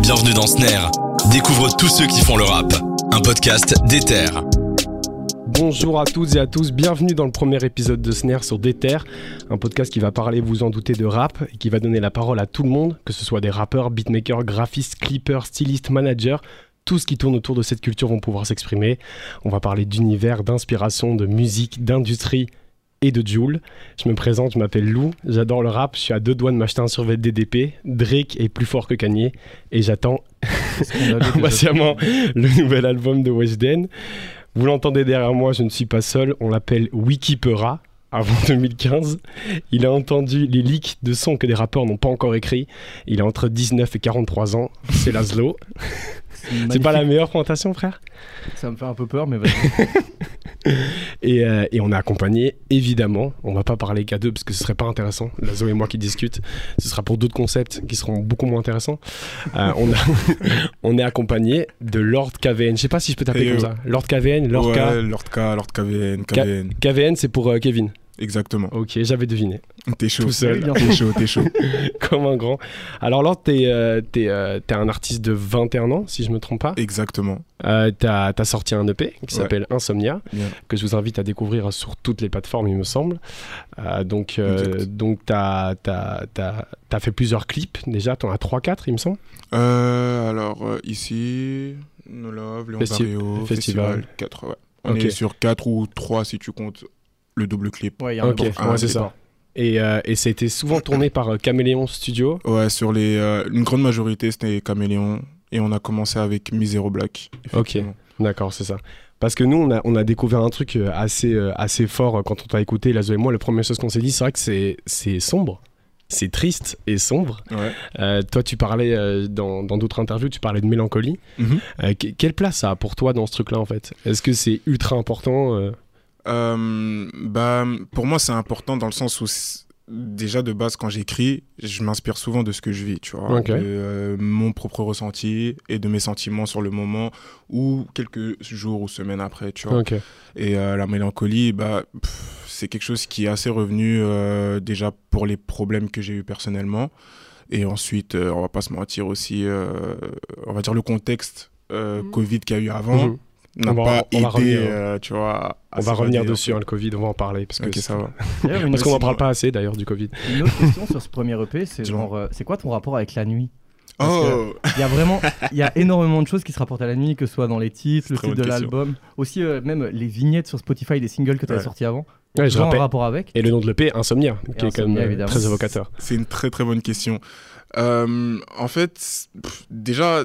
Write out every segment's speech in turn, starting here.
Bienvenue dans Snare. Découvre tous ceux qui font le rap. Un podcast d'Ether. Bonjour à toutes et à tous, bienvenue dans le premier épisode de Snare sur Déter, un podcast qui va parler, vous en doutez, de rap et qui va donner la parole à tout le monde, que ce soit des rappeurs, beatmakers, graphistes, clippers, stylistes, managers. Tout ce qui tourne autour de cette culture vont pouvoir s'exprimer. On va parler d'univers, d'inspiration, de musique, d'industrie et de Joule. Je me présente, je m'appelle Lou, j'adore le rap, je suis à deux doigts de m'acheter un survêt DDP. Drake est plus fort que Kanye et j'attends impatiemment le nouvel album de Weshden. Vous l'entendez derrière moi, je ne suis pas seul, on l'appelle Wikipera. Avant 2015, il a entendu les leaks de sons que des rappeurs n'ont pas encore écrits. Il a entre 19 et 43 ans. C'est Laszlo. C'est pas la meilleure présentation, frère Ça me fait un peu peur, mais vas-y. et, euh, et on est accompagné, évidemment. On va pas parler qu'à deux parce que ce serait pas intéressant. Lazo et moi qui discutent. Ce sera pour d'autres concepts qui seront beaucoup moins intéressants. Euh, on, a on est accompagné de Lord KVN. Je sais pas si je peux t'appeler Et, comme euh, ça. Lord KVN, Lord ouais, K. Lord K, Lord KVN, K- KVN. KVN, c'est pour euh, Kevin. Exactement. Ok, j'avais deviné. T'es chaud. Tout seul. T'es chaud, t'es chaud. Comme un grand. Alors, Lord, t'es euh, euh, un artiste de 21 ans, si je me trompe pas. Exactement. Euh, t'as as sorti un EP qui Ouais. s'appelle Insomnia, Bien. que je vous invite à découvrir sur toutes les plateformes, il me semble. Euh, donc, euh, donc t'as as, fait plusieurs clips déjà, t'en as 3-4, il me semble. Euh, alors, ici, No Love, Léon Festi- Barrio, Festival. Festival, 4, ouais. On est sur 4 ou 3 si tu comptes le double clip. Ouais, il y a un Ok, gros- ouais, c'est ça. Et, euh, et ça a été souvent tourné par euh, Caméléon Studio? Ouais, sur les, euh, une grande majorité, c'était Caméléon. Et on a commencé avec Misero Black. effectivement. D'accord, c'est ça. Parce que nous, on a, on a découvert un truc assez, euh, assez fort quand on t'a écouté, Lazo et moi. La première chose qu'on s'est dit, c'est vrai que c'est c'est sombre. C'est triste et sombre. Ouais. Euh, toi, tu parlais euh, dans dans d'autres interviews, tu parlais de mélancolie. Euh, que- quelle place ça a pour toi dans ce truc-là, en fait? Est-ce que c'est ultra important euh, bah, pour moi, c'est important dans le sens où, déjà de base, quand j'écris, je m'inspire souvent de ce que je vis, tu vois, de euh, mon propre ressenti et de mes sentiments sur le moment ou quelques jours ou semaines après, tu vois. Et euh, la mélancolie, bah, c'est quelque chose qui est assez revenu euh, déjà pour les problèmes que j'ai eu personnellement. Et ensuite, euh, on va pas se mentir aussi, euh, on va dire le contexte euh, Covid qu'il y a eu avant Mhm. N'a On va- pas on va aidé, revenir. euh, tu vois. à On va s'évader, revenir en dessus, hein, le Covid, on va en parler. Parce, que Ok, ça va. D'ailleurs, une, parce qu'on Aussi, en parle pas assez d'ailleurs du Covid. une autre question sur ce premier EP, c'est Dis-moi. genre, euh, c'est quoi ton rapport avec la nuit? Parce Oh Il y a vraiment, il y a énormément de choses qui se rapportent à la nuit, que ce soit dans les titres, le titre de l'album, aussi euh, même les vignettes sur Spotify des singles que tu as Ouais. sortis avant. Ouais, je rappelle. rapport avec. Et le nom de l'EP, Insomnia, qui est quand même très évocateur. C'est une très très bonne question. Euh, en fait, déjà,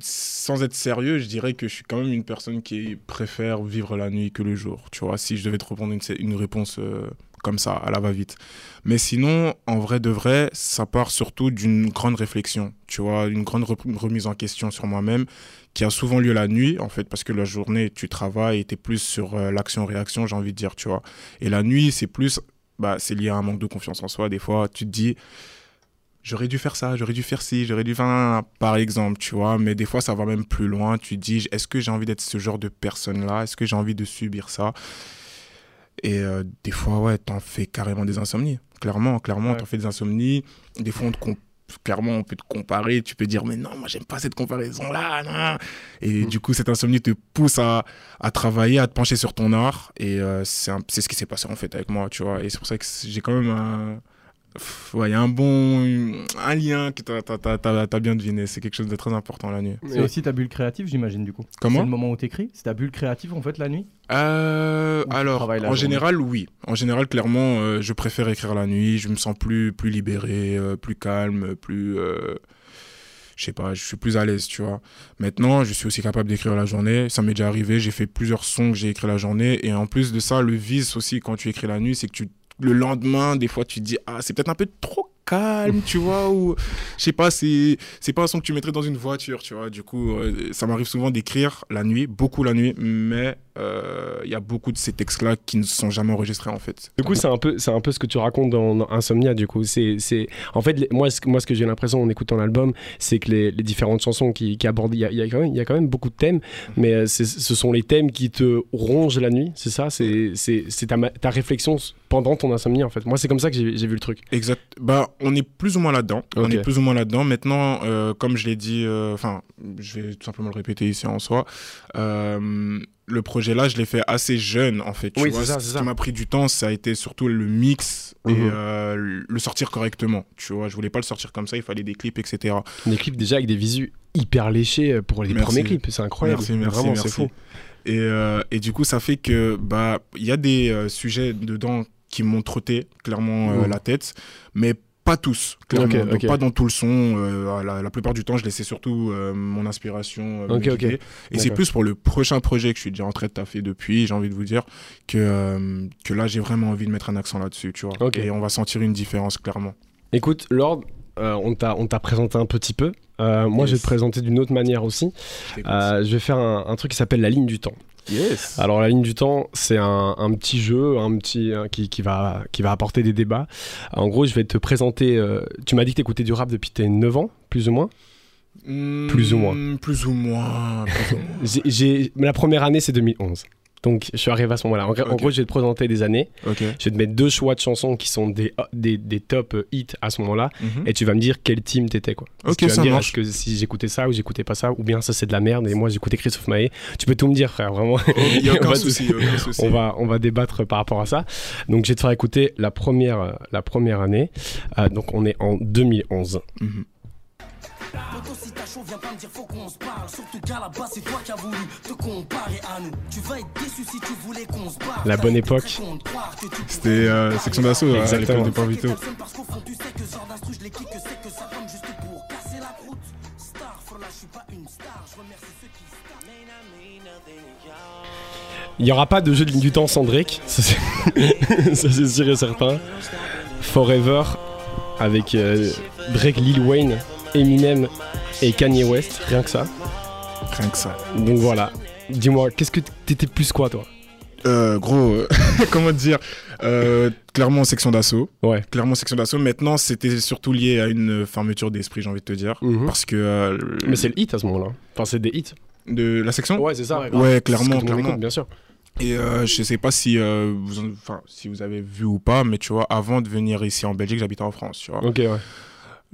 sans être sérieux, je dirais que je suis quand même une personne qui préfère vivre la nuit que le jour. Tu vois, si je devais te répondre une, réponse euh, comme ça, à la va-vite. Mais sinon, en vrai de vrai, ça part surtout d'une grande réflexion. Tu vois, une grande re- remise en question sur moi-même qui a souvent lieu la nuit, en fait, parce que la journée, tu travailles et tu es plus sur euh, l'action-réaction, j'ai envie de dire, tu vois. Et la nuit, c'est plus, bah, c'est lié à un manque de confiance en soi. Des fois, tu te dis, j'aurais dû faire ça, j'aurais dû faire ci, j'aurais dû faire, par exemple, tu vois. Mais des fois, ça va même plus loin. Tu te dis, est-ce que j'ai envie d'être ce genre de personne-là? Est-ce que j'ai envie de subir ça? Et euh, des fois, ouais, t'en fais carrément des insomnies. Clairement, clairement, Ouais. t'en fais des insomnies. Des fois, on te clairement, on peut te comparer. Tu peux dire, mais non, moi, j'aime pas cette comparaison-là. Et Mm. du coup, cette insomnie te pousse à, à travailler, à te pencher sur ton art. Et euh, c'est ce qui s'est passé, en fait, avec moi, tu vois. Et c'est pour ça que j'ai quand même un... Ouais, il y a un bon... Un lien que t'as- bien deviné. C'est quelque chose de très important la nuit. C'est aussi ta bulle créative, j'imagine, du coup. Comment C'est le moment où t'écris C'est ta bulle créative, en fait, la nuit Euh, alors, en journée général, oui. En général, clairement, euh, je préfère écrire la nuit. Je me sens plus, plus libéré, euh, plus calme, plus. euh, je sais pas, je suis plus à l'aise, tu vois. Maintenant, je suis aussi capable d'écrire la journée. Ça m'est déjà arrivé. J'ai fait plusieurs sons que j'ai écrit la journée. Et en plus de ça, le vice aussi, quand tu écris la nuit, c'est que tu, le lendemain, des fois, tu dis, ah, c'est peut-être un peu trop calme, tu vois, ou je sais pas, c'est pas un son que tu mettrais dans une voiture, tu vois. Du coup, euh, ça m'arrive souvent d'écrire la nuit, beaucoup la nuit, mais euh, il y a beaucoup de ces textes-là qui ne sont jamais enregistrés en fait. Du coup, c'est un peu, c'est un peu ce que tu racontes dans, dans Insomnia. Du coup, c'est, en fait, les- moi, ce, que- moi, ce que j'ai l'impression en écoutant l'album, c'est que les, les différentes chansons qui, qui abordent, il y a, y a quand même, il y a quand même beaucoup de thèmes, mais euh, ce sont les thèmes qui te rongent la nuit. C'est ça, c'est, ta, ta réflexion pendant ton insomnie. En fait, moi, c'est comme ça que j'ai, j'ai vu le truc. Exact. Bah, on est plus ou moins là-dedans. On est plus ou moins là-dedans. Maintenant, euh, comme je l'ai dit, euh, enfin, je vais tout simplement le répéter ici en soi. euh, le projet là, je l'ai fait assez jeune en fait. Tu Oui, vois, ça, ce qui m'a pris du temps, ça a été surtout le mix et Mhm. euh, le sortir correctement. Tu vois, je voulais pas le sortir comme ça. Il fallait des clips, etc. Des clips déjà avec des visus hyper léchés pour les Merci. premiers clips. C'est incroyable. Merci, merci, Vraiment, merci. c'est fou. Et, euh, et du coup, ça fait que bah il y a des euh, sujets dedans qui m'ont trotté clairement Mhm. la tête, mais pas tous, clairement. Donc pas dans tout le son. euh, la, la plupart du temps, je laissais surtout euh, mon inspiration. euh. Et c'est plus pour le prochain projet que je suis déjà en train de taffer depuis. J'ai envie de vous dire que euh, que là, j'ai vraiment envie de mettre un accent là-dessus, tu vois. Et on va sentir une différence clairement. Écoute, Lord, on t'a présenté un petit peu. Euh, moi, je vais te présenter d'une autre manière aussi. Euh, je vais faire un, un truc qui s'appelle la ligne du temps. Yes. Alors la ligne du temps, c'est un, un petit jeu, un petit euh, qui, qui va qui va apporter des débats. En gros, je vais te présenter. euh, tu m'as dit que t'écoutais du rap depuis tes 9 ans, plus ou moins. plus ou moins. Hmm, Plus ou moins. plus ou moins. J'ai- J'ai mais la première année, c'est 2011. Donc je suis arrivé à ce moment-là. En, gros, je vais te présenter des années. Je vais te mettre deux choix de chansons qui sont des des, des top euh, hits à ce moment-là. Mhm. Et tu vas me dire quel team t'étais quoi. Parce Ok, que tu vas ça me dire est-ce que si j'écoutais ça ou j'écoutais pas ça ou bien ça c'est de la merde et moi j'écoutais Christophe Maé. Tu peux tout me dire frère, vraiment. Il y a On aucun va souci. aucun souci. on va on va débattre par rapport à ça. Donc je vais te faire écouter la première euh, la première année. Euh, donc on est en 2011. Mhm. Poto, si t'as chaud, viens pas me dire faut qu'on se parle. Surtout qu'à la base, c'est toi qui as voulu te comparer à nous. Tu vas être déçu si tu voulais qu'on se parle. La bonne époque. C'était euh, section d'assaut hein, à Exactement. l'époque de Pavito. Parce qu'au fond, tu sais que ce genre d'instru, je les kick, que c'est que ça tombe juste pour casser la croûte. Star, for là, je suis pas une star. Je remercie ceux qui Il y aura pas de jeu de ligne du temps sans Drake, ça c'est ça, c'est sûr et certain. Forever avec euh, Drake, Lil Wayne, Eminem et Kanye West, rien que ça. Rien que ça. Donc voilà. Dis-moi, qu'est-ce que t'étais plus quoi toi? Euh, gros, euh, comment te dire Euh, Clairement section d'assaut. Ouais. Clairement section d'assaut. Maintenant, c'était surtout lié à une fermeture d'esprit, j'ai envie de te dire. Mhm. Parce que. euh, Mais c'est le hit à ce moment-là. Enfin, c'est des hits. de la section? Ouais, c'est ça. Ouais, grave. Ouais, C'est ce que clairement, clairement. écoute, bien sûr. Et euh, je sais pas si, euh, vous, en- enfin, si vous avez vu ou pas, mais tu vois, avant de venir ici en Belgique, j'habitais en France, tu vois. Ok, ouais.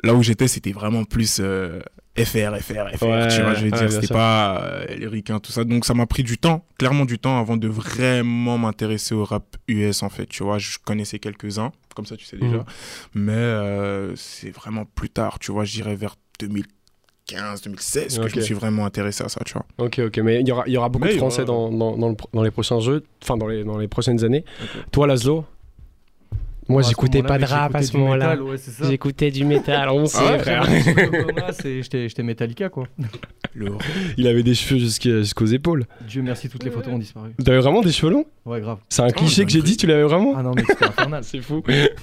Là où j'étais, c'était vraiment plus euh, FR, FR, FR, Ouais, tu vois, je veux ouais, dire, c'était pas euh, les ricains, tout ça. Donc ça m'a pris du temps, clairement du temps, avant de vraiment m'intéresser au rap US, en fait, tu vois? Je connaissais quelques-uns, comme ça, tu sais déjà. Mhm. Mais euh, c'est vraiment plus tard, tu vois, je dirais vers 2015, 2016 que je me suis vraiment intéressé à ça, tu vois? Ok, ok. Mais il y aura, y aura beaucoup Mais de aura- Français dans, dans, dans, le pro- dans les prochains jeux, enfin dans les, dans les prochaines années. Toi, Laszlo Moi, j'écoutais pas de rap à ce moment-là. ouais. J'écoutais du métal, on sait, ouais, frère. J'étais Metallica quoi. Il avait des cheveux jusqu'aux épaules. Dieu merci, toutes les photos ont disparu. T'avais vraiment des cheveux longs? Ouais, grave. C'est un cliché Oh, que j'ai dit, tu l'avais vraiment? Ah non, mais c'était infernal. C'est fou.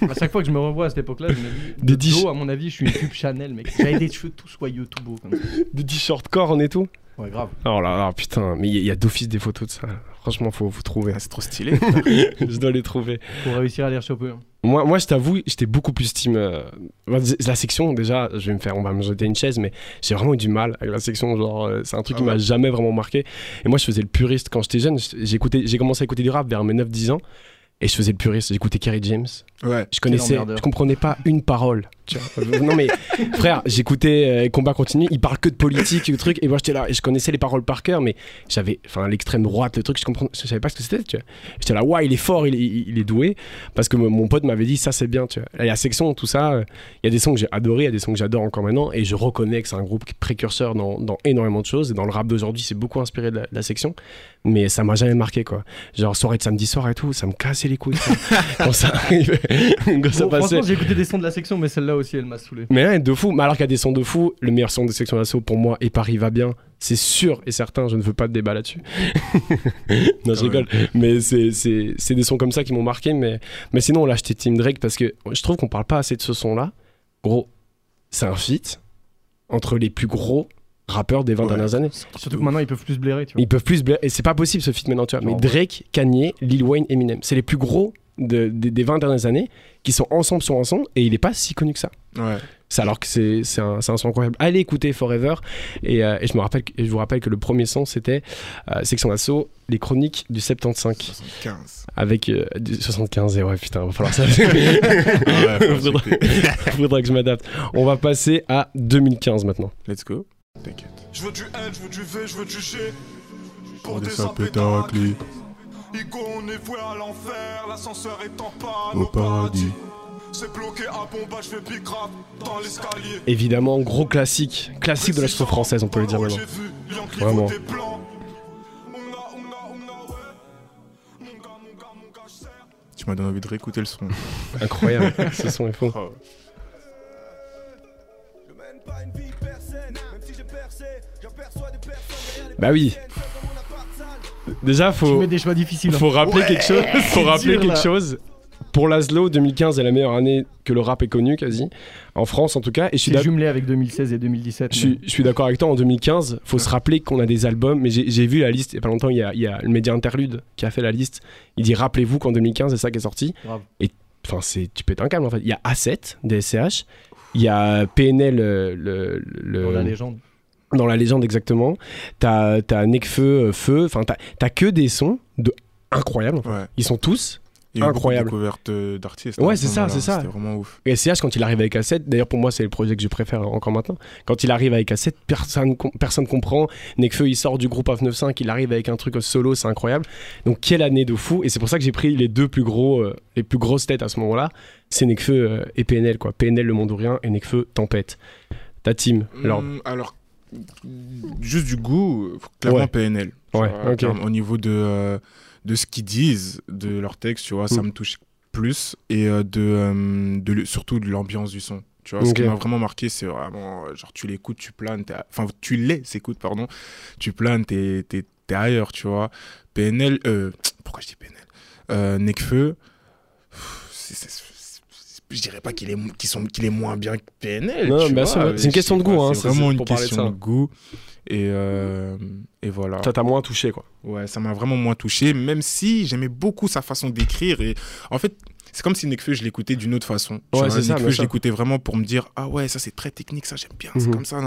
À chaque fois que je me revois à cette époque-là, je me dis. Des de dos, à mon avis, je suis une pub Chanel, mec. J'avais des cheveux tout soyeux, tout beaux comme ça. Des t-shirts cornes et tout. Ouais, grave. Oh là là, putain, mais il y, a- il y a d'office des photos de ça. Franchement, faut vous trouver. Ah, c'est trop stylé. Je dois les trouver. Pour réussir à les rechoper. hein. Moi, moi je t'avoue, j'étais beaucoup plus team. euh, La section, déjà, je vais me faire, on va me jeter une chaise, mais j'ai vraiment eu du mal avec la section. Genre, euh, c'est un truc Ah qui m'a jamais vraiment marqué. Et moi, je faisais le puriste quand j'étais jeune. J'écoutais, j'ai commencé à écouter du rap vers mes 9-10 ans. Et je faisais le puriste. J'écoutais Kerry James. ouais. Je connaissais, je comprenais pas une parole. Tu vois. non mais frère, j'écoutais euh, Combat continu, il parle que de politique et de trucs, et moi j'étais là, et je connaissais les paroles par cœur, mais j'avais, enfin l'extrême droite, le truc, je comprenais, je savais pas ce que c'était. Tu vois. J'étais là, ouais, il est fort, il est, il est doué, parce que mon- mon pote m'avait dit ça c'est bien. Tu vois. Et la section, tout ça, euh, il y a des sons que j'ai adorés, il y a des sons que j'adore encore maintenant, et je reconnais que c'est un groupe qui est précurseur dans, dans énormément de choses, et dans le rap d'aujourd'hui, c'est beaucoup inspiré de la, de la section, mais ça m'a jamais marqué quoi. Genre soirée de samedi soir et tout, ça me cassait les couilles. quand ça arrivait, quand ça Bon, passait. franchement, j'ai écouté des sons de la section, mais celle-là aussi, elle m'a saoulé. Mais ouais, de fou. Mais alors qu'il y a des sons de fou, le meilleur son de section d'assaut pour moi et Paris va bien. C'est sûr et certain, je ne veux pas de débat là-dessus. non, je Ah ouais. rigole. Mais c'est- c'est c'est des sons comme ça qui m'ont marqué. Mais, mais sinon, on l'a acheté Team Drake parce que je trouve qu'on parle pas assez de ce son-là. Gros, c'est un feat entre les plus gros rappeurs des 20 Ouais. dernières années. Surtout que maintenant, ils peuvent plus blairer, tu vois. Ils peuvent plus se bla- et c'est pas possible ce feat maintenant, tu vois. Mais. Drake, Kanye, Lil Wayne, Eminem, c'est les plus gros de- des- des 20 dernières années qui sont ensemble sur ensemble et il est pas si connu que ça. Ouais. C'est alors que c'est c'est un, c'est un son incroyable. Allez écouter Forever et, euh, et je me rappelle et je vous rappelle que le premier son c'était euh, Section d'assaut, les chroniques du 75 75. avec euh, du 75 et ouais putain va falloir ça. Respecter. faudrait que je m'adapte. On va passer à 2015 maintenant. Let's go. T'inquiète. Je veux du N, je veux du V, je veux du G. Pour des pétacle Igo, on est voué à l'enfer. L'ascenseur est en panne au paradis. paradis. C'est bloqué à Bomba, je fais pick rap dans l'escalier. Évidemment, gros classique, classique de la chanson française, on peut le dire maintenant. Vraiment. Vraiment. Tu m'as donné envie de réécouter le son. Incroyable, ce son est fou. Oh. Bah oui. Déjà, Tu faut, mets des choix difficiles. hein. faut rappeler quelque chose. Faut rappeler dur, quelque là. chose. Pour Laszlo, 2015 est la meilleure année que le rap est connu, quasi. En France, en tout cas. Et je suis jumelé avec 2016 et 2017. je suis, d'accord avec toi, en 2015, faut se rappeler qu'on a des albums, mais j'ai vu la liste il y a pas longtemps, il y a, il y a le média Interlude qui a fait la liste. Il dit rappelez-vous qu'en 2015, c'est ça qui est sorti. Grave. Enfin, c'est tu pètes un câble en fait. Il y a A7 des SCH, il y a PNL, euh, le, le- Dans la légende. Dans la légende exactement. T'as as Nekfeu, euh, Feu, enfin t'as que des sons de incroyables. Ouais. Ils sont tous. Il y a eu beaucoup de Incroyable. découvertes euh, d'artistes. Ouais, ce c'est ça, c'est ça. C'était vraiment ouf. Et SCH quand il arrive avec A7, d'ailleurs pour moi c'est le projet que je préfère encore maintenant. Quand il arrive avec A7, personne personne comprend. Nekfeu il sort du groupe A95, il arrive avec un truc solo, c'est incroyable. Donc quelle année de fou et c'est pour ça que j'ai pris les deux plus gros euh, les plus grosses têtes à ce moment-là, c'est Nekfeu euh, et PNL quoi. PNL le monde ou rien et Nekfeu Tempête. Ta team. Alors Hum, alors, juste du goût, clairement Ouais. PNL. Ouais, vois, Au niveau de, euh, de ce qu'ils disent, de leur texte, tu vois, ça Mm. me touche plus. Et euh, de, euh, de, surtout de l'ambiance du son. Tu vois, ce qui m'a vraiment marqué, c'est vraiment, genre, tu l'écoutes, tu planes, enfin, tu les écoutes, pardon, tu planes, t'es ailleurs, tu vois. PNL, pourquoi je dis PNL c'est- c'est- je dirais pas qu'il est, qu'ils sont- qu'il est moins bien que PNL. Non, tu bien vois, sûr, mais c'est une question de goût, hein, C'est vraiment une de question de goût. Et, euh, et voilà. ça t'a moins touché quoi. Ouais, ça m'a vraiment moins touché, même si j'aimais beaucoup sa façon d'écrire. Et en fait, c'est comme si Nekfeu, je l'écoutais d'une autre façon. Ouais, c'est ça, Nekfeu, je l'écoutais vraiment pour me dire Ah ouais, ça c'est très technique, ça j'aime bien, c'est Mhm. comme ça.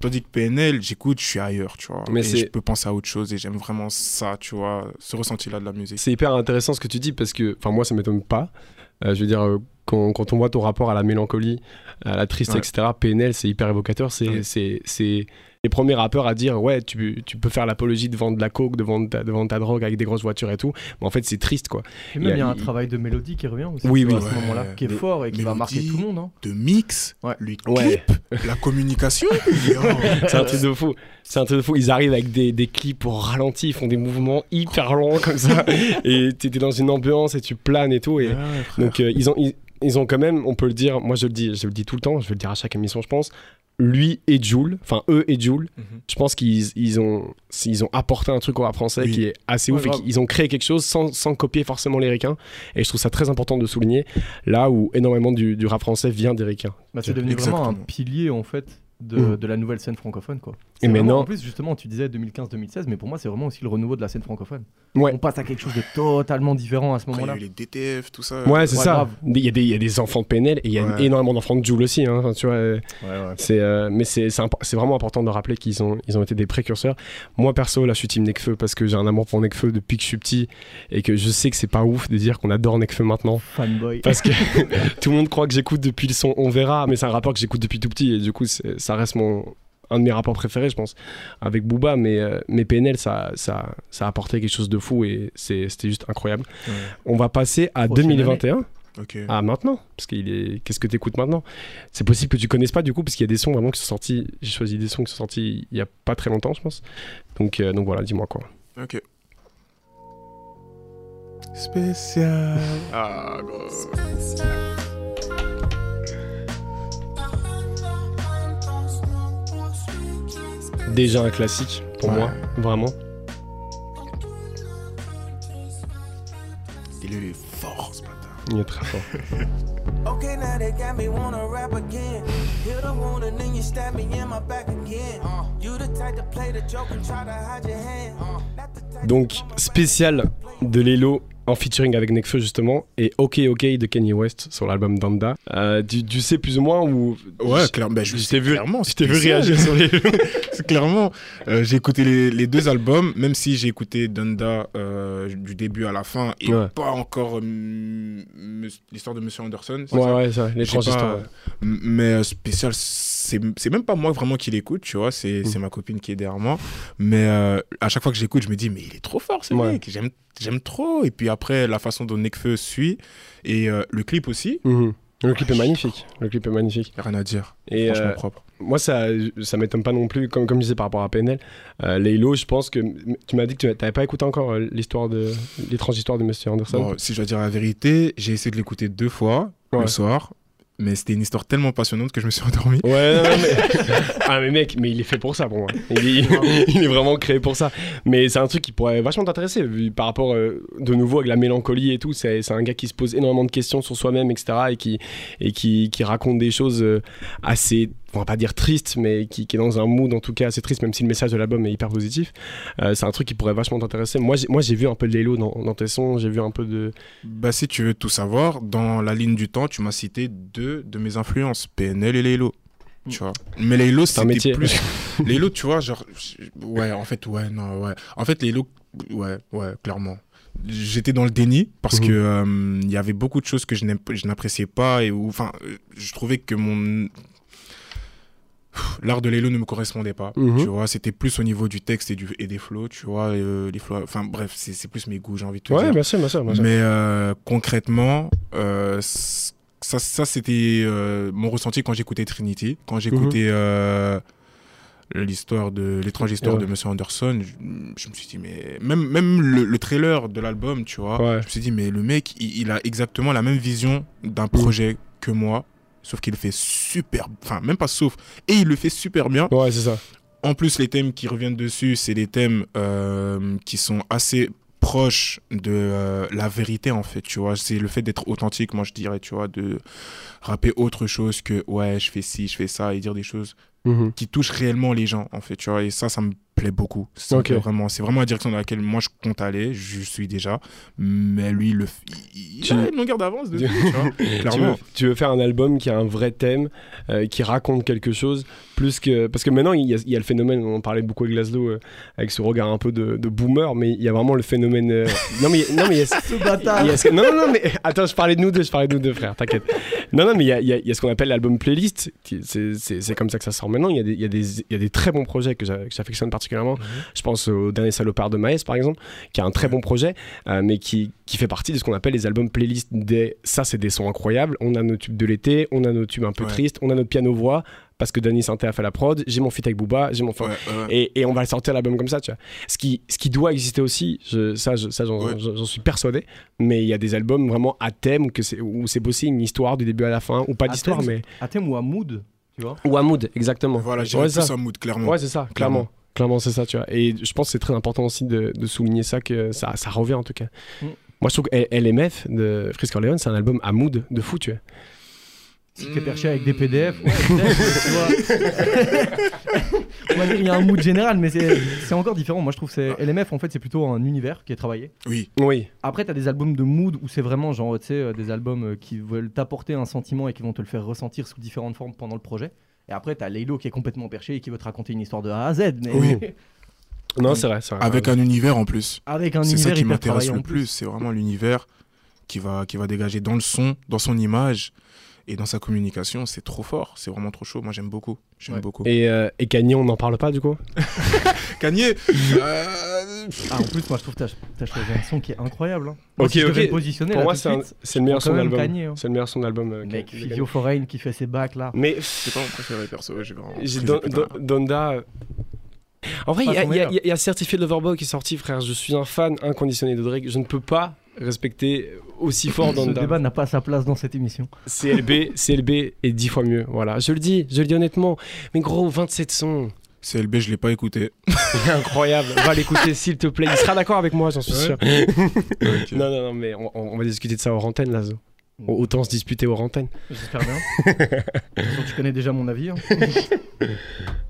Tandis que PNL, j'écoute, je suis ailleurs, tu vois. Mais et je peux penser à autre chose et j'aime vraiment ça, tu vois, ce ressenti-là de la musique. C'est hyper intéressant ce que tu dis parce que, enfin, moi, ça m'étonne pas. Euh, je veux dire, euh, quand, quand on voit ton rapport à la mélancolie, à la triste, Ouais. etc., PNL, c'est hyper évocateur. C'est Ouais. c'est- c'est les premiers rappeurs à dire Ouais, tu, tu peux faire l'apologie de vendre de la coke, de vendre ta, de vendre ta drogue avec des grosses voitures et tout. Mais en fait, c'est triste, quoi. Et même, il y a un il- travail de mélodie qui revient aussi Oui, tu vois, oui. à ce Ouais. moment-là, qui est fort et qui va marquer tout le monde. hein. De mix, Ouais. le Ouais. clip, la communication. C'est un truc de fou. C'est un truc de fou. Ils arrivent avec des, des clips au ralenti, ils font des mouvements hyper longs comme ça. et t'es t'es dans une ambiance et tu planes et tout. Et, Ouais, frère. Donc euh, ils, ont, ils, ils ont quand même, on peut le dire, moi je le dis, je le dis tout le temps, je vais le dire à chaque émission je pense, lui et Jules, enfin eux et Jules, Mhm. je pense qu'ils ils ont, ils ont apporté un truc au rap français Oui. qui est assez Ouais, ouf et qu'ils ont créé quelque chose sans, sans copier forcément les ricains. Et je trouve ça très important de souligner, là où énormément du, du rap français vient des ricains. Bah, c'est devenu vraiment un pilier en fait de, Mm. de la nouvelle scène francophone quoi. Et vraiment- maintenant- en plus justement tu disais 2015-2016 mais pour moi c'est vraiment aussi le renouveau de la scène francophone. Ouais. On passe à quelque chose de totalement différent à ce Après, il y a moment-là. eu les DTF, tout ça. Ouais, c'est ouais, ça. Il y, a des- il y a des enfants de PNL et il y a Ouais. énormément d'enfants de Jules aussi. hein, enfin, tu vois, euh, Ouais, ouais. C'est, euh, mais c'est, c'est, impo- c'est vraiment important de rappeler qu'ils ont, ils ont été des précurseurs. Moi, perso, là, je suis team Nekfeu parce que j'ai un amour pour Nekfeu depuis que je suis petit et que je sais que c'est pas ouf de dire qu'on adore Nekfeu maintenant. Fanboy. Parce que tout le monde croit que j'écoute depuis le son On verra, mais c'est un rappeur que j'écoute depuis tout petit et du coup, ça reste mon, un de mes rapports préférés, je pense, avec Booba. Mais, euh, mais PNL, ça, ça, ça a apporté quelque chose de fou et c'était juste incroyable. Ouais. On va passer à Prochaine 2021. Ok. Ah maintenant Parce qu'il est. Qu'est-ce que tu écoutes maintenant? C'est possible que tu connaisses pas du coup, parce qu'il y a des sons vraiment qui sont sortis. J'ai choisi des sons qui sont sortis il y a pas très longtemps, je pense. Donc, euh, donc voilà, dis-moi quoi. Ok. Spécial. Ah, gros. Déjà un classique pour Ouais. moi, vraiment. il est fort, ce bâtard. Il est très fort. Okay, now they got me wanna rap again. Hear the wound and then you stab me in my back again. You the type to play the joke and try to hide your hand. Not the type Donc, spécial de Lelo en featuring avec Nekfeu justement et OK OK de Kanye West sur l'album Danda. Euh, tu, tu sais plus ou moins où Ouais, clairement. Ben, je je sais t'ai vu, clairement. je t'ai vu réagir sur les clairement. euh, j'ai écouté les, les deux albums, même si j'ai écouté Donda euh, du début à la fin et Ouais. pas encore euh, l'histoire de Monsieur Anderson. Ouais ça ouais, ça, les transistors. pas- Mais euh, spécial, c'est même pas moi vraiment qui l'écoute, tu vois, c'est Mm. c'est ma copine qui est derrière moi. Mais euh, à chaque fois que j'écoute, je me dis, mais il est trop fort ce Ouais. mec, j'aime trop. Et puis après, la façon dont Nekfeu suit et euh, le clip aussi, Mhm. Le clip est magnifique. Le clip est magnifique. rien à dire. Et Franchement euh, propre. moi, ça, ça m'étonne pas non plus, comme, comme je disais par rapport à PNL. Euh, Laylo, je pense que tu m'as dit que tu n'avais pas écouté encore l'histoire de l'étrange histoire de Monsieur Anderson. Bon, si je dois dire la vérité, j'ai essayé de l'écouter deux fois Ouais. le soir, mais c'était une histoire tellement passionnante que je me suis endormi. Ouais, non, non, mais... ah, mais mec, mais il est fait pour ça pour moi. Il est, il est vraiment créé pour ça. Mais c'est un truc qui pourrait vachement t'intéresser, vu par rapport euh, de nouveau avec la mélancolie et tout. C'est c'est un gars qui se pose énormément de questions sur soi-même, etc. Et qui, et qui, qui raconte des choses euh, assez, on va pas dire tristes, mais qui, qui est dans un mood en tout cas assez triste, même si le message de l'album est hyper positif. Euh, c'est un truc qui pourrait vachement t'intéresser. Moi, j'ai- moi, j'ai vu un peu de Lélo dans, dans tes sons, j'ai vu un peu de. Bah, si tu veux tout savoir, dans la ligne du temps, tu m'as cité deux de mes influences, PNL et Laylo. Tu vois. Mais un c'était métier. plus. Laylo, tu vois, genre. Ouais, en fait, ouais, non, ouais. En fait, Laylo, ouais, ouais, clairement. J'étais dans le déni parce Mhm. que euh, il y avait beaucoup de choses que je n'appréciais pas et enfin, euh, je trouvais que mon l'art de Laylo ne me correspondait pas. Mhm. Tu vois, c'était plus au niveau du texte et, du, et des flows, tu vois, euh, les flows. Enfin, bref, c'est c'est plus mes goûts, j'ai envie de te Ouais, dire. bien sûr, bien sûr. bien sûr. Mais euh, concrètement, euh, ça, ça c'était mon ressenti quand j'écoutais Trinity, quand j'écoutais euh, l'histoire de l'étrange histoire. Ouais. de Monsieur Anderson. Je, je me suis dit mais même même le, le trailer de l'album, tu vois, Ouais. je me suis dit mais le mec, il, il a exactement la même vision d'un Mhm. projet que moi. Sauf qu'il le fait super, enfin même pas sauf, et il le fait super bien. Ouais, c'est ça. En plus, les thèmes qui reviennent dessus, c'est des thèmes euh, qui sont assez proches de euh, la vérité, en fait, tu vois. C'est le fait d'être authentique, moi, je dirais, tu vois, de rapper autre chose que, ouais, je fais ci, je fais ça, et dire des choses Mhm. qui touchent réellement les gens, en fait, tu vois. Et ça, ça me plaît beaucoup. Plaît vraiment, c'est vraiment la direction dans laquelle moi, je compte aller, je suis déjà. Mais lui, il le il, il Tu- a une longueur d'avance tu veux, tu veux faire un album qui a un vrai thème, euh, qui raconte quelque chose, plus que. Parce que maintenant, il y a, il y a le phénomène, on en parlait beaucoup avec euh, avec ce regard un peu de, de boomer, mais il y a vraiment le phénomène. euh, Non, mais non, mais il y a, Ce bâtard il y a ce- Non, non, non, mais attends, je parlais de nous deux, je parlais de nous deux, frère, t'inquiète. Non, non, mais il y a, il y a- il ce qu'on appelle l'album playlist, c'est- c'est c'est comme ça que ça sort maintenant. Il y, a des- il y, a des- il y a des très bons projets que j'a- particulièrement. Je pense au dernier Salopard de Maes, par exemple, qui a un très bon projet, euh, mais qui, qui fait partie de ce qu'on appelle les albums playlist. Des... Ça, c'est des sons incroyables. On a nos tubes de l'été, on a nos tubes un peu Ouais. tristes, on a notre piano-voix, parce que Danny Santé a fait la prod, j'ai mon feat avec Booba, j'ai mon. Ouais, ouais. Et, et on va sortir l'album comme ça, tu vois. Ce qui, ce qui doit exister aussi, je, ça, je- ça j'en Ouais. suis persuadé, mais il y a des albums vraiment à thème, que c'est- où c'est bossé une histoire du début à la fin, ou pas d'histoire, mais. À thème ou à mood, tu vois Ou à mood, exactement. Voilà, j'ai Ouais, plus ça. un mood, clairement. Ouais, c'est ça, clairement. Clairement, c'est ça, tu vois. Et je pense que c'est très important aussi de, de souligner ça, que ça, ça revient en tout cas. Mm. Moi, je trouve que LMF de Frisk Orleans, c'est un album à mood de fou, tu vois. Si t'es perché avec des PDF, ouais, tu vois. On va dire il y a un mood général, mais c'est c'est encore différent. Moi, je trouve que c'est LMF, en fait, c'est plutôt un univers qui est travaillé. Oui, Oui. Après, t'as des albums de mood où c'est vraiment genre, tu sais, euh, des albums euh, qui veulent t'apporter un sentiment et qui vont te le faire ressentir sous différentes formes pendant le projet. Et après, t'as Laylo qui est complètement perché et qui veut te raconter une histoire de A à Z, mais Oui. Non, c'est vrai, c'est vrai. avec un univers en plus. avec un C'est ça univers qui m'intéresse le en plus. C'est vraiment l'univers qui va, qui va dégager dans le son, dans son image et dans sa communication. C'est trop fort. C'est vraiment trop chaud. Moi, j'aime beaucoup. J'aime Ouais. beaucoup. Et, euh, et Kanye, on n'en parle pas du coup? Kanye euh, Ah, en plus, moi, je trouve que t'as choisi un son qui est incroyable. hein. Moi, Ok, si ok. Pour là, moi, c'est c'est le meilleur son d'album. Hein. C'est le meilleur son d'album. euh, Mec, Fivio Foreign qui fait ses bacs là. Mais C'est pas mon préféré perso. J'ai vraiment. Don- Don-. Donda. euh, En vrai, il y, a- y y a Certified Loverboy qui est sorti, frère. Je suis un fan inconditionné de Drake. Je ne peux pas respecter aussi fort Ce Donda. débat n'a pas sa place dans cette émission. CLB, CLB est dix fois mieux. Voilà, je le dis, je le dis honnêtement. Mais gros, 27 sons. CLB, je l'ai pas écouté. Incroyable. Va l'écouter s'il te plaît. Il sera d'accord avec moi, j'en suis Ouais. sûr. Non, non, non, mais on, va discuter de ça hors antenne, là. Zo. Autant se disputer hors antenne. J'espère bien. Tu connais déjà mon avis. hein.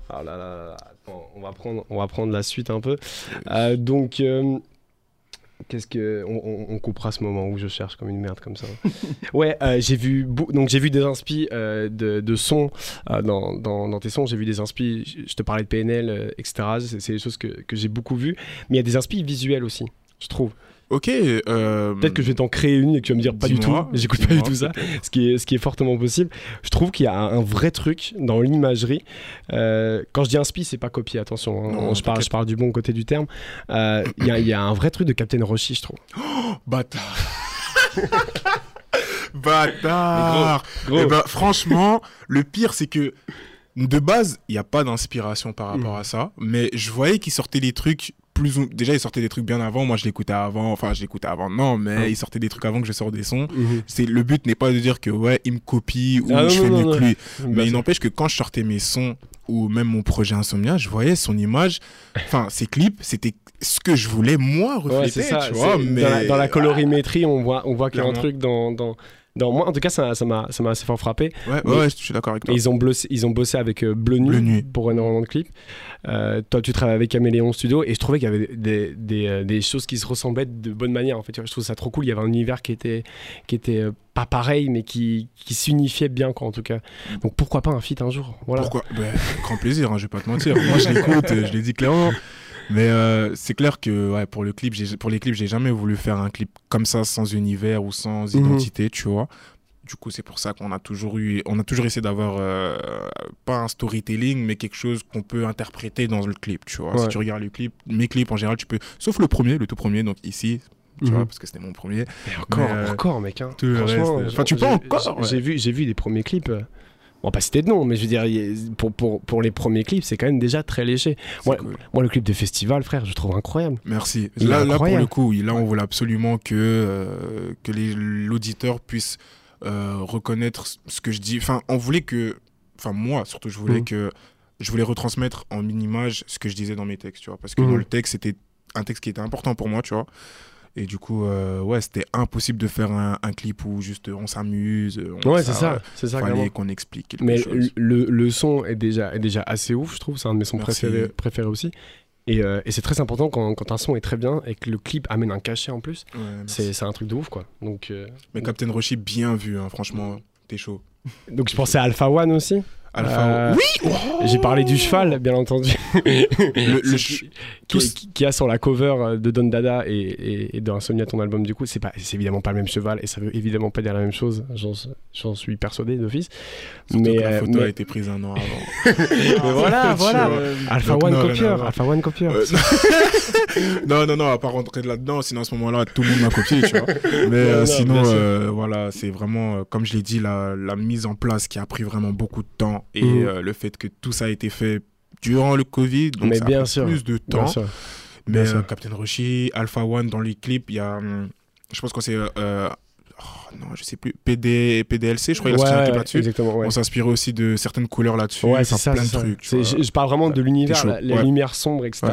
Ah là là là là. Attends, on va prendre, on va prendre la suite un peu. Euh, donc, euh, qu'est-ce que on, coupera ce moment où je cherche comme une merde comme ça. ouais, euh, j'ai vu, donc j'ai vu des inspi euh, de, de sons euh, dans, dans, tes sons. J'ai vu des inspi. Je te parlais de PNL, etc. C'est c'est des choses que, que j'ai beaucoup vues. Mais il y a des inspi visuels aussi. Je trouve. Ok. euh, Peut-être que je vais t'en créer une et que tu vas me dire pas du tout. J'écoute pas du tout ça. Ce qui, est, ce qui est fortement possible. Je trouve qu'il y a un vrai truc dans l'imagerie. Euh, quand je dis inspi, c'est pas copier, attention. hein. Non, je, parle, t'inquiète. je parle du bon côté du terme. Euh, Il y, a, il y a un vrai truc de Captain Roshi, je trouve. Bâtard. Bâtard. Gros. Eh ben, franchement, le pire, c'est que de base, il n'y a pas d'inspiration par rapport Mhm. à ça. Mais je voyais qu'il sortait des trucs plus ou... Déjà, il sortait des trucs bien avant. Moi, je l'écoutais avant. Enfin, je l'écoutais avant, non, mais Ah. il sortait des trucs avant que je sors des sons. Mhm. C'est le but n'est pas de dire que ouais, il me copie ou Ah, non, je fais non, mieux non, que lui. Mais il n'empêche que quand je sortais mes sons ou même mon projet Insomnia, je voyais son image, enfin ses clips, c'était ce que je voulais moi refléter, Ouais, c'est ça. tu vois. c'est- Mais dans, la, dans la colorimétrie, on voit, on voit qu'il y a un truc dans, dans, dans- Moi, en tout cas, ça m'a ça m'a assez fort frappé. ouais, Mais- ouais, je suis d'accord avec toi. ils ont, bossé, ils ont bossé avec euh, Bleu Nuit, Bleu Nuit. pour énormément de clips. Euh, toi, tu travailles avec Caméléon Studio et je trouvais qu'il y avait des, des, euh, des choses qui se ressemblaient de bonne manière. En fait, je trouve ça trop cool. Il y avait un univers qui était, qui était euh, pas pareil, mais qui, qui s'unifiait bien, quoi, en tout cas. Donc pourquoi pas un feat un jour? Voilà. Pourquoi? Ben, Grand plaisir, hein, je vais pas te mentir. Moi, je l'écoute, euh, je l'ai dit clairement. Mais euh, c'est clair que ouais, pour, le clip, pour les clips, j'ai jamais voulu faire un clip comme ça, sans univers ou sans Mhm. identité, tu vois. Du coup, c'est pour ça qu'on a toujours eu, on a toujours essayé d'avoir euh, pas un storytelling, mais quelque chose qu'on peut interpréter dans le clip, tu vois. Ouais. Si tu regardes le clip, mes clips en général, tu peux, sauf le premier, le tout premier, donc ici, tu Mhm. vois, parce que c'était mon premier. Et encore, Mais, euh, encore, mec. Hein. tout le reste, tu peux encore, j'ai- vu, j'ai vu des premiers clips. On va pas citer de nom, mais je veux dire, pour, pour, pour les premiers clips, c'est quand même déjà très léger. Cool. Moi, le clip de festival, frère, je trouve incroyable. Merci. Il Là, là, pour le coup, là, on voulait absolument que, euh, que l'auditeur puisse euh, reconnaître ce que je dis. Enfin, on voulait que. Enfin, moi, surtout, je voulais Mhm. que. Je voulais retransmettre en image ce que je disais dans mes textes, tu vois. Parce que dans le texte, c'était un texte qui était important pour moi, tu vois. Et du coup, euh, ouais, c'était impossible de faire un, un clip où juste on s'amuse. on- Ouais, c'est ça, c'est ça, Fallait qu'on explique quelque Mais chose. le, le son est déjà, est déjà assez ouf, je trouve. C'est un de mes sons préférés, préférés aussi. Et, euh, et c'est très important quand, quand un son est très bien et que le clip amène un cachet en plus. Ouais, c'est un truc de ouf, quoi. Donc, euh, Mais Captain Roshi, bien vu, hein, franchement, t'es chaud. donc je pensais à Alpha One aussi. Alpha. Euh, Oui J'ai parlé du cheval, bien entendu. Le- le ch- qui, tous- qui- qui a sur la cover euh, de Don Dada et, et, et de Insomnia, ton album, du coup, c'est évidemment pas le même cheval et ça veut évidemment pas dire la même chose. J'en suis persuadé d'office. Mais, que la euh, photo mais- a été prise un an avant. mais voilà, voilà. Alpha Donc, One non, copieur, voir. Alpha One copieur. Euh, non, non, non, à pas rentrer là-dedans, sinon à ce moment-là, tout le monde m'a copié, tu vois. Mais Non, non, sinon, voilà, c'est vraiment, comme je l'ai dit, la, la mise en place qui a pris vraiment beaucoup de temps et Mhm. euh, le fait que tout ça a été fait durant le Covid, donc Mais ça bien a sûr. plus de Bien temps. sûr. Mais Bien sûr. euh, Captain Roshi, Alpha One dans les clips, il y a, hum, je pense que c'est, euh, oh, non, je sais plus, PD, PDLC, je crois qu'il a Ouais, là-dessus. Ouais. On s'inspirait aussi de certaines couleurs là-dessus, Ouais, enfin, c'est ça. plein de trucs. Je, je parle vraiment de l'univers, la, la lumière sombre, etc.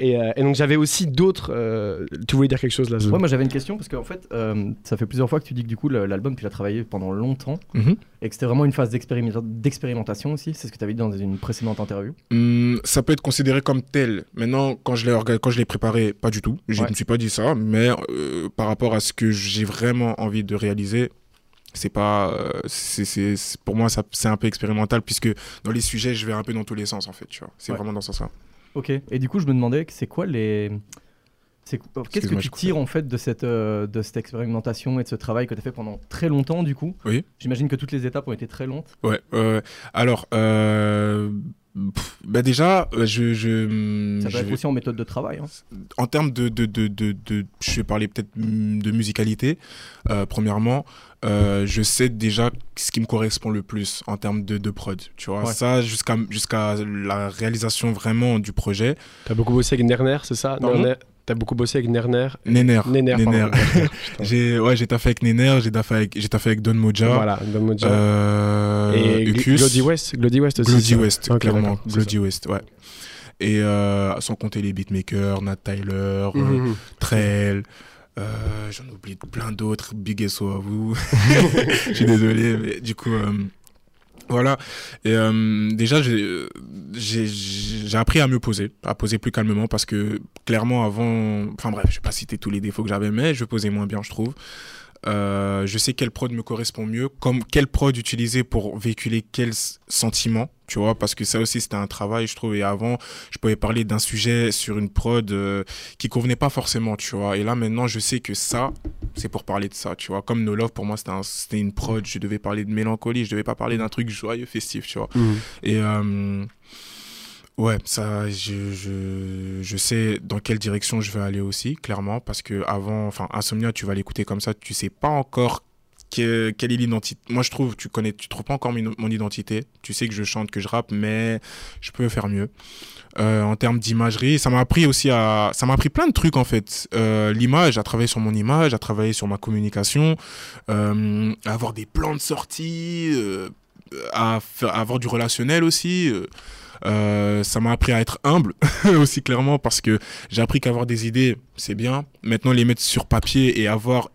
Et, euh, et donc j'avais aussi d'autres. euh, tu voulais dire quelque chose là Ouais, moi j'avais une question parce qu'en fait, euh, ça fait plusieurs fois que tu dis que du coup l'album tu l'as travaillé pendant longtemps Mhm. et que c'était vraiment une phase d'expériment- d'expérimentation aussi. C'est ce que tu avais dit dans une précédente interview. Hum, ça peut être considéré comme tel. Maintenant, quand je l'ai quand je l'ai préparé, pas du tout. Je ne Ouais. me suis pas dit ça, mais euh, par rapport à ce que j'ai vraiment envie de réaliser, c'est pas, euh, c'est, pour moi, ça, c'est un peu expérimental puisque dans les sujets, je vais un peu dans tous les sens en fait. Tu vois, c'est Ouais. vraiment dans ce sens-là. Ok. Et du coup, je me demandais c'est quoi les. Qu'est-ce que tu tires en fait de cette, euh, de cette expérimentation et de ce travail que tu as fait pendant très longtemps du coup? Oui. J'imagine que toutes les étapes ont été très lentes. Ouais. euh, alors, euh, pff, bah déjà, euh, je, je, Ça peut je être aussi en méthode de travail. hein. en termes de, de, de, de, de- je vais parler peut-être mm, de musicalité, euh, premièrement, euh, je sais déjà ce qui me correspond le plus en termes de, de prod. Tu vois, Ouais. ça jusqu'à jusqu'à la réalisation vraiment du projet. T'as beaucoup bossé avec Nerner, c'est ça? Pardon? Nerner, t'as beaucoup bossé avec Nerner. Pardon. Nener. Putain. J'ai ouais, j'ai taffé avec Nener, j'ai taffé avec, j'ai taffé avec Don Moja. Voilà, Don Moja. Euh, et. Glody West, Glody West aussi. Glody. West, clairement. Glody West, ouais. Et euh, sans compter les beatmakers, Nat Tyler, euh, ça. Mhm. Trell, euh, j'en oublie plein d'autres, Big SO à vous. Je suis désolé, mais du coup, euh, voilà. Euh, déjà, j'ai appris à me poser, à poser plus calmement parce que clairement, avant, enfin bref, je vais pas citer tous les défauts que j'avais, mais je posais moins bien, je trouve. Euh, je sais quelle prod me correspond mieux, comme quelle prod utiliser pour véhiculer quel sentiment, tu vois, parce que ça aussi c'était un travail, je trouve. Et avant, je pouvais parler d'un sujet sur une prod euh, qui convenait pas forcément, tu vois. Et là maintenant, je sais que ça, c'est pour parler de ça, tu vois. Comme No Love, pour moi, c'était un- c'était une prod, je devais parler de mélancolie, je devais pas parler d'un truc joyeux, festif, tu vois. Mhm. Et euh, ouais, ça, je, je, je sais dans quelle direction je vais aller aussi, clairement, parce que avant, enfin, Insomnia, tu vas l'écouter comme ça, tu sais pas encore que- quelle est l'identité. Moi, je trouve, tu connais, tu trouves pas encore mon, identité. Tu sais que je chante, que je rappe, mais je peux faire mieux. Euh, en termes d'imagerie, ça m'a appris aussi à, ça m'a appris plein de trucs en fait. Euh, L'image, à travailler sur mon image, à travailler sur ma communication, euh, à avoir des plans de sortie, euh, à, à avoir du relationnel aussi. Euh, ça m'a appris à être humble aussi clairement parce que j'ai appris qu'avoir des idées c'est bien. Maintenant les mettre sur papier et avoir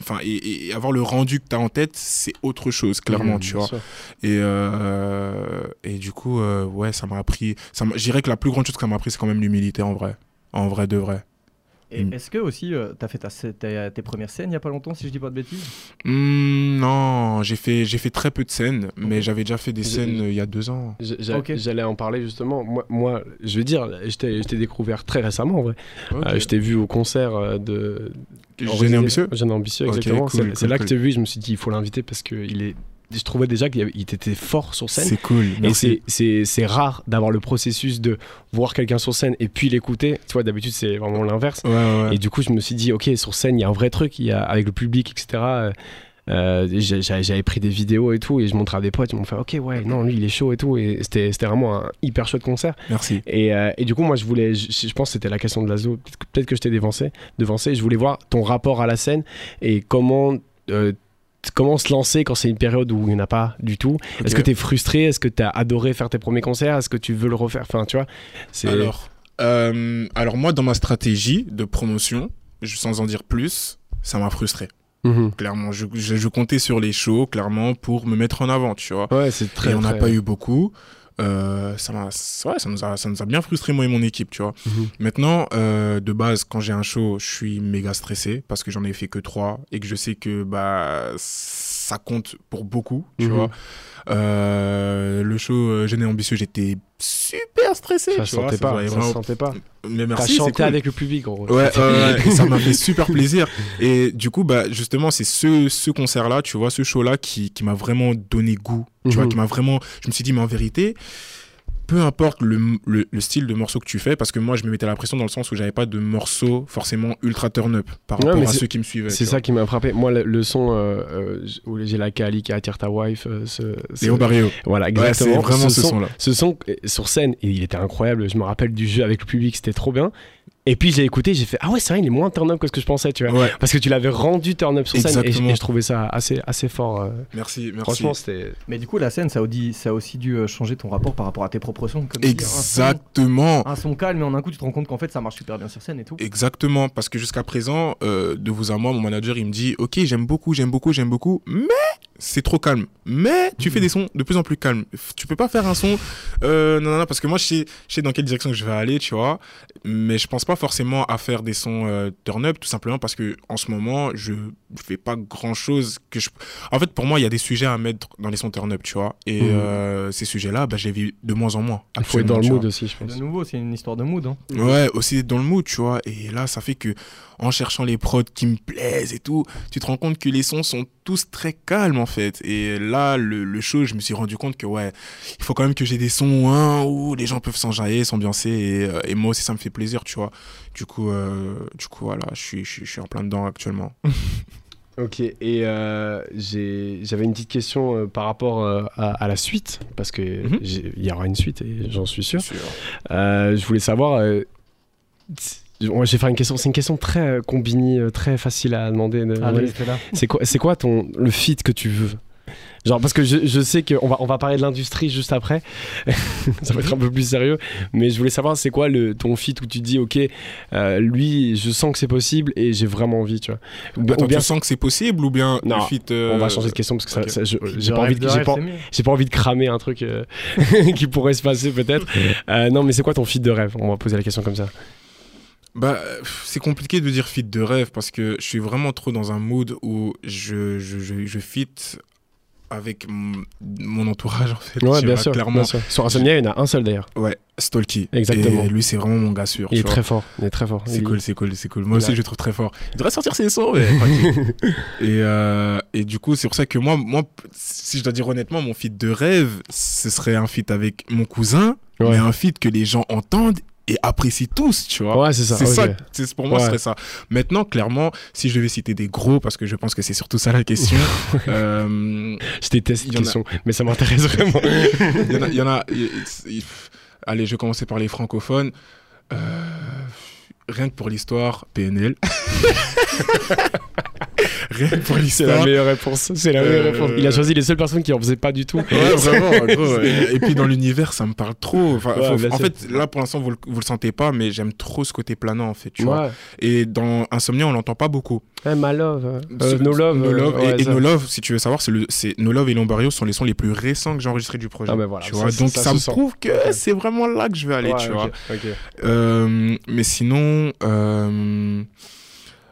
enfin et, et avoir le rendu que tu as en tête c'est autre chose clairement Mhm, tu vois sûr. et euh, et du coup euh, ouais ça m'a appris ça dirais que la plus grande chose que ça m'a appris c'est quand même l'humilité en vrai en vrai de vrai Et Mm. est-ce que aussi, euh, t'as fait ta, ta- tes premières scènes il y a pas longtemps, si je dis pas de bêtises? Hmm, non j'ai fait j'ai fait très peu de scènes mais j'avais déjà fait des scènes euh, il y a deux ans. J'allais en parler justement. Moi, moi je veux dire, je t'ai je t'ai découvert très récemment en vrai. Euh, je t'ai vu au concert euh, de. Jeune ambitieux? Jeune ambitieux, exactement. cool, c'est cool, c'est là cool. que je t'ai vu, je me suis dit, il faut l'inviter parce qu'il est. Je trouvais déjà qu'il était fort sur scène. c'est cool Et merci c'est- rare d'avoir le processus de voir quelqu'un sur scène et puis l'écouter. Tu vois, d'habitude, c'est vraiment l'inverse. ouais, ouais, ouais. Et du coup, je me suis dit, ok, sur scène, il y a un vrai truc, il y a, avec le public, etc. euh, euh, J'avais pris des vidéos et tout, et je montrais à des potes, ils m'ont fait, ok, ouais, non, lui, il est chaud et tout. Et c'était vraiment un hyper chouette concert. merci Et, euh, et du coup, moi, je voulais, je, je pense que c'était la question de Lazo, peut-être que- je t'ai devancé, devancé, je voulais voir ton rapport à la scène et comment. euh, Comment se lancer quand c'est une période où il n'y en a pas du tout Est-ce que tu es frustré? Est-ce que tu as adoré faire tes premiers concerts? Est-ce que tu veux le refaire? Enfin, tu vois, c'est. Alors, euh, alors moi, dans ma stratégie de promotion, je- sans en dire plus, ça m'a frustré. Mhm. Clairement, je, je, je comptais sur les shows, clairement, pour me mettre en avant, tu vois. Ouais, c'est très. et on n'a très- pas eu beaucoup. Euh, ça, m'a, ouais, ça, nous a, ça nous a bien frustré, moi et mon équipe, tu vois. Mhm. Maintenant, euh, de base, quand j'ai un show, je suis méga stressé parce que j'en ai fait que trois et que je sais que bah, ça compte pour beaucoup, tu Mhm. vois. Euh, le show euh, Jeune et ambitieux, j'étais super stressé. Ça tu se vois, sentait se pas. Ça se vraiment- sentait pas. Mais T'as merci, c'est chanté cool. avec le public, en gros. Ouais, et ça m'a fait super plaisir. Et du coup, bah, justement, c'est ce, ce concert-là, tu vois, ce show-là qui, qui m'a vraiment donné goût. Tu vois, Mhm. qui m'a vraiment. Je me suis dit, mais en vérité, peu importe le, le, le style de morceau que tu fais, parce que moi, je me mettais la pression dans le sens où j'avais pas de morceau forcément ultra turn-up par Ouais, rapport à ceux qui me suivaient. C'est ça qui m'a frappé. Moi, le, le son euh, euh, où j'ai la Kali qui attire ta wife, euh, ce, vois. ce- Léo Barrio. Voilà, Ouais, c'est exactement. vraiment ce son, son-là. ce son euh, sur scène, et il était incroyable. Je me rappelle du jeu avec le public, c'était trop bien. Et puis j'ai écouté, j'ai fait ah ouais, c'est vrai, il est moins turn up que ce que je pensais, tu vois. Ouais, Parce que tu l'avais rendu turn up sur scène et, et je trouvais ça assez, assez fort. euh. merci, merci. Franchement, c'était. Mais du coup, la scène, ça a, aussi, ça a aussi dû euh, changer ton rapport par rapport à tes propres sons. Comme tu dis, un son- Exactement. Un son calme, mais en un coup, tu te rends compte qu'en fait, ça marche super bien sur scène et tout. Exactement, parce que jusqu'à présent, euh, de vous à moi, mon manager, il me dit, ok, j'aime beaucoup, j'aime beaucoup, j'aime beaucoup, mais c'est trop calme. Mais tu fais des sons de plus en plus calmes. Tu peux pas faire un son, euh, non, non, non, parce que moi, je sais, je sais dans quelle direction que je vais aller, tu vois, mais je pense pas forcément à faire des sons euh, turn up, tout simplement parce que en ce moment, je fais pas grand chose que je. En fait, pour moi, il y a des sujets à mettre dans les sons turn up, tu vois, et Mhm. euh, ces sujets-là, bah, je les vis de moins en moins. Il faut être dans le mood vois. aussi, je pense. De nouveau, c'est une histoire de mood. Hein. Ouais, aussi dans le mood, tu vois. Et là, ça fait que en cherchant les prods qui me plaisent et tout, tu te rends compte que les sons sont tous très calmes en fait. Et là, le, le show, je me suis rendu compte que ouais, il faut quand même que j'ai des sons hein, où les gens peuvent s'enjailler, s'ambiancer. Et, euh, et moi aussi, ça me fait plaisir, tu vois. Du coup, euh, du coup voilà, je suis, je, suis- je suis en plein dedans actuellement. Ok, et euh, j'avais une petite question euh, par rapport euh, à, à la suite, parce que Mhm. il y aura une suite et j'en suis sûr. Sûr. Je voulais savoir, Ouais, je vais faire une question. C'est une question très euh, combini, euh, très facile à demander. de- fais-la. C'est quoi, c'est quoi ton le feat que tu veux? Genre parce que je, je sais qu'on va on va parler de l'industrie juste après. Ça va être un peu plus sérieux, mais je voulais savoir c'est quoi le ton feat où tu dis ok euh, lui je sens que c'est possible et j'ai vraiment envie tu vois. Ou, bien- Attends, ou bien tu sens que c'est possible ou bien Non, le euh, on va changer de question parce que ça- ça, j'ai pas envie rêve de, de j'ai pas, j'ai pas envie de cramer un truc euh, qui pourrait se passer peut-être. Euh, non mais c'est quoi ton feat de rêve? On va poser la question comme ça. Bah, c'est compliqué de dire fit de rêve parce que je suis vraiment trop dans un mood où je, je, je, je fit avec mon, entourage en fait. Ouais bien sûr. Clairement. bien sûr. Sur Insomnia il y en a un seul d'ailleurs. Ouais, Stolky. Exactement. Et lui, c'est vraiment mon gars sûr. Il est très fort. Il est très fort. C'est Il- cool, c'est cool, c'est cool. Moi Il aussi, a- je le trouve très fort. Il devrait sortir ses sons, mais et, euh, et du coup, c'est pour ça que moi, moi, si je dois dire honnêtement, mon feat de rêve, ce serait un feat avec mon cousin, Ouais. mais un feat que les gens entendent et apprécient tous, tu vois. Ouais c'est ça. C'est ok. ça, pour moi, ce Ouais. serait ça. Maintenant, clairement, si je devais citer des gros, parce que je pense que c'est surtout ça la question, euh, Je déteste cette y a- mais ça m'intéresse vraiment. il y en a. y en a- il- il- allez, je vais commencer par les francophones. Euh, rien que pour l'histoire, PNL. rien que pour C'est la meilleure réponse. C'est la meilleure Euh, réponse. Il a choisi les seules personnes qui en faisaient pas du tout. Ouais, vraiment, gros. Et, puis dans l'univers, ça me parle trop. Enfin, Ouais, faut- bien en fait, là pour l'instant, vous, le- vous le sentez pas, mais j'aime trop ce côté planant, en fait. Tu vois. Ouais. Et dans Insomnia, on l'entend pas beaucoup. Ouais, my love. euh, Ce- no love. No euh, Love. et, et. No Love, si tu veux savoir, c'est le, No Love et Lombario sont les sons les plus récents que j'ai enregistrés du projet. Ah, ben voilà, tu ça, vois. ça- Donc ça me sent. prouve que c'est vraiment là que je vais aller, tu vois. Euh, mais sinon, euh,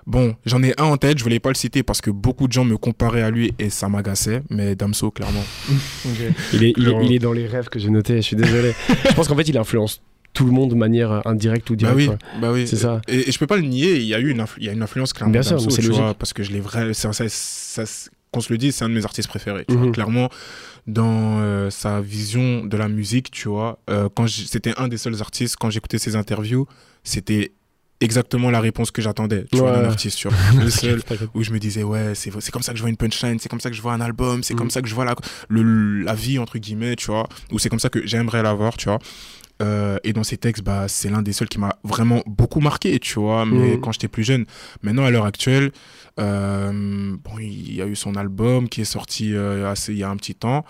bon, j'en ai un en tête, je voulais pas le citer parce que beaucoup de gens me comparaient à lui et ça m'agaçait, mais Damso, clairement. Il est, il, est, Clairement. il est dans les rêves que j'ai notés, je suis désolé. je pense qu'en fait, il influence tout le monde de manière indirecte ou Bah directe. oui, bah oui. C'est ça. Et, et je peux pas le nier, il y a eu une, influ- il y a une influence clairement. Bien sûr, c'est logique. vois, parce que je l'ai vrai, ça, ça- ça- qu'on se le dise, c'est un de mes artistes préférés. Tu vois. Mhm. Clairement, dans euh, sa vision de la musique, tu vois, euh, quand c'était un des seuls artistes, quand j'écoutais ses interviews, c'était exactement la réponse que j'attendais, tu vois, d'un artiste, tu vois. Le seul où je me disais ouais c'est c'est comme ça que je vois une punchline c'est comme ça que je vois un album c'est comme ça que je vois la, le, la vie entre guillemets tu vois ou c'est comme ça que j'aimerais l'avoir tu vois. Euh, et dans ces textes bah c'est l'un des seuls qui m'a vraiment beaucoup marqué tu vois mais Mhm. quand j'étais plus jeune. Maintenant à l'heure actuelle euh, bon il y a eu son album qui est sorti euh, assez il y a un petit temps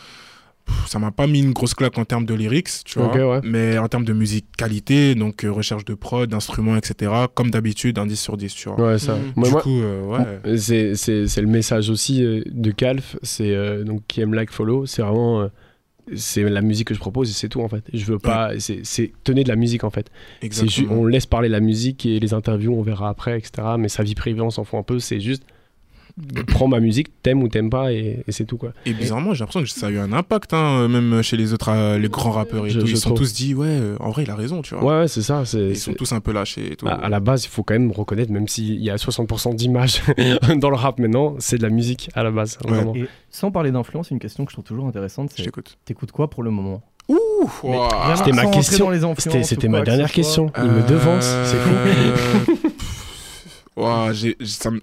ça m'a pas mis une grosse claque en termes de lyrics, tu vois, Ok, ouais. mais en termes de musique qualité, donc euh, recherche de prod, d'instruments, etc., comme d'habitude, un 10 sur 10, tu vois. Ouais, ça. Moi, du moi, coup, euh, ouais. c'est, c'est, c'est le message aussi euh, de Calf, c'est euh, donc qui aime like follow, c'est vraiment euh, c'est la musique que je propose et c'est tout en fait. Je veux pas, c'est, c'est tenez de la musique en fait. C'est ju- Exactement. on laisse parler la musique et les interviews, on verra après, etc. Mais sa vie privée, on s'en fout un peu. C'est juste prends ma musique, t'aimes ou t'aimes pas et, et c'est tout quoi. Et bizarrement, j'ai l'impression que ça a eu un impact, hein, même chez les autres, euh, les grands rappeurs et Je- tout. je Ils se sont tous dit, ouais, euh, en vrai, il a raison, tu vois. Ouais, ouais, c'est ça. C'est, Ils sont tous un peu lâchés et tout. à, à la base, il faut quand même reconnaître, même s'il y a 60% d'images dans le rap maintenant, c'est de la musique à la base. Ouais. Vraiment. Et sans parler d'influence, une question que je trouve toujours intéressante, c'est t'écoute. t'écoutes quoi pour le moment? Ouh, C'était ma question. C'était, ma que dernière question. Il me devance, c'est fou. Euh, ouah, j'ai- j'ai- ça me-.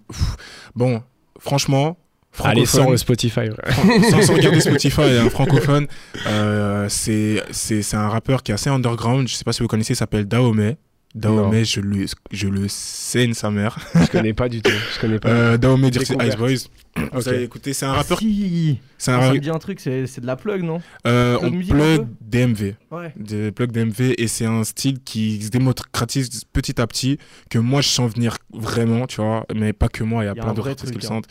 Bon, franchement, Allez, sans le Spotify. ouais. sans, sans regarder Spotify, un francophone, euh, c'est c'est c'est un rappeur qui est assez underground. Je sais pas si vous connaissez, il s'appelle Dahomey. Dahomey, je le, je le saigne sa mère. Je connais pas du tout. Je connais pas. Euh, Dahomey, dire c'est Ice. Boys. Vous avez écouté, c'est un Ah, rappeur. si C'est un Ça me dit un truc, c'est c'est de la plug, non? Euh, on musique un plug DMV. Ouais. de plug DMV et c'est un style qui se démocratise petit à petit que moi je sens venir vraiment tu vois mais pas que moi il y a, Il y a plein vrai artistes qui le hein.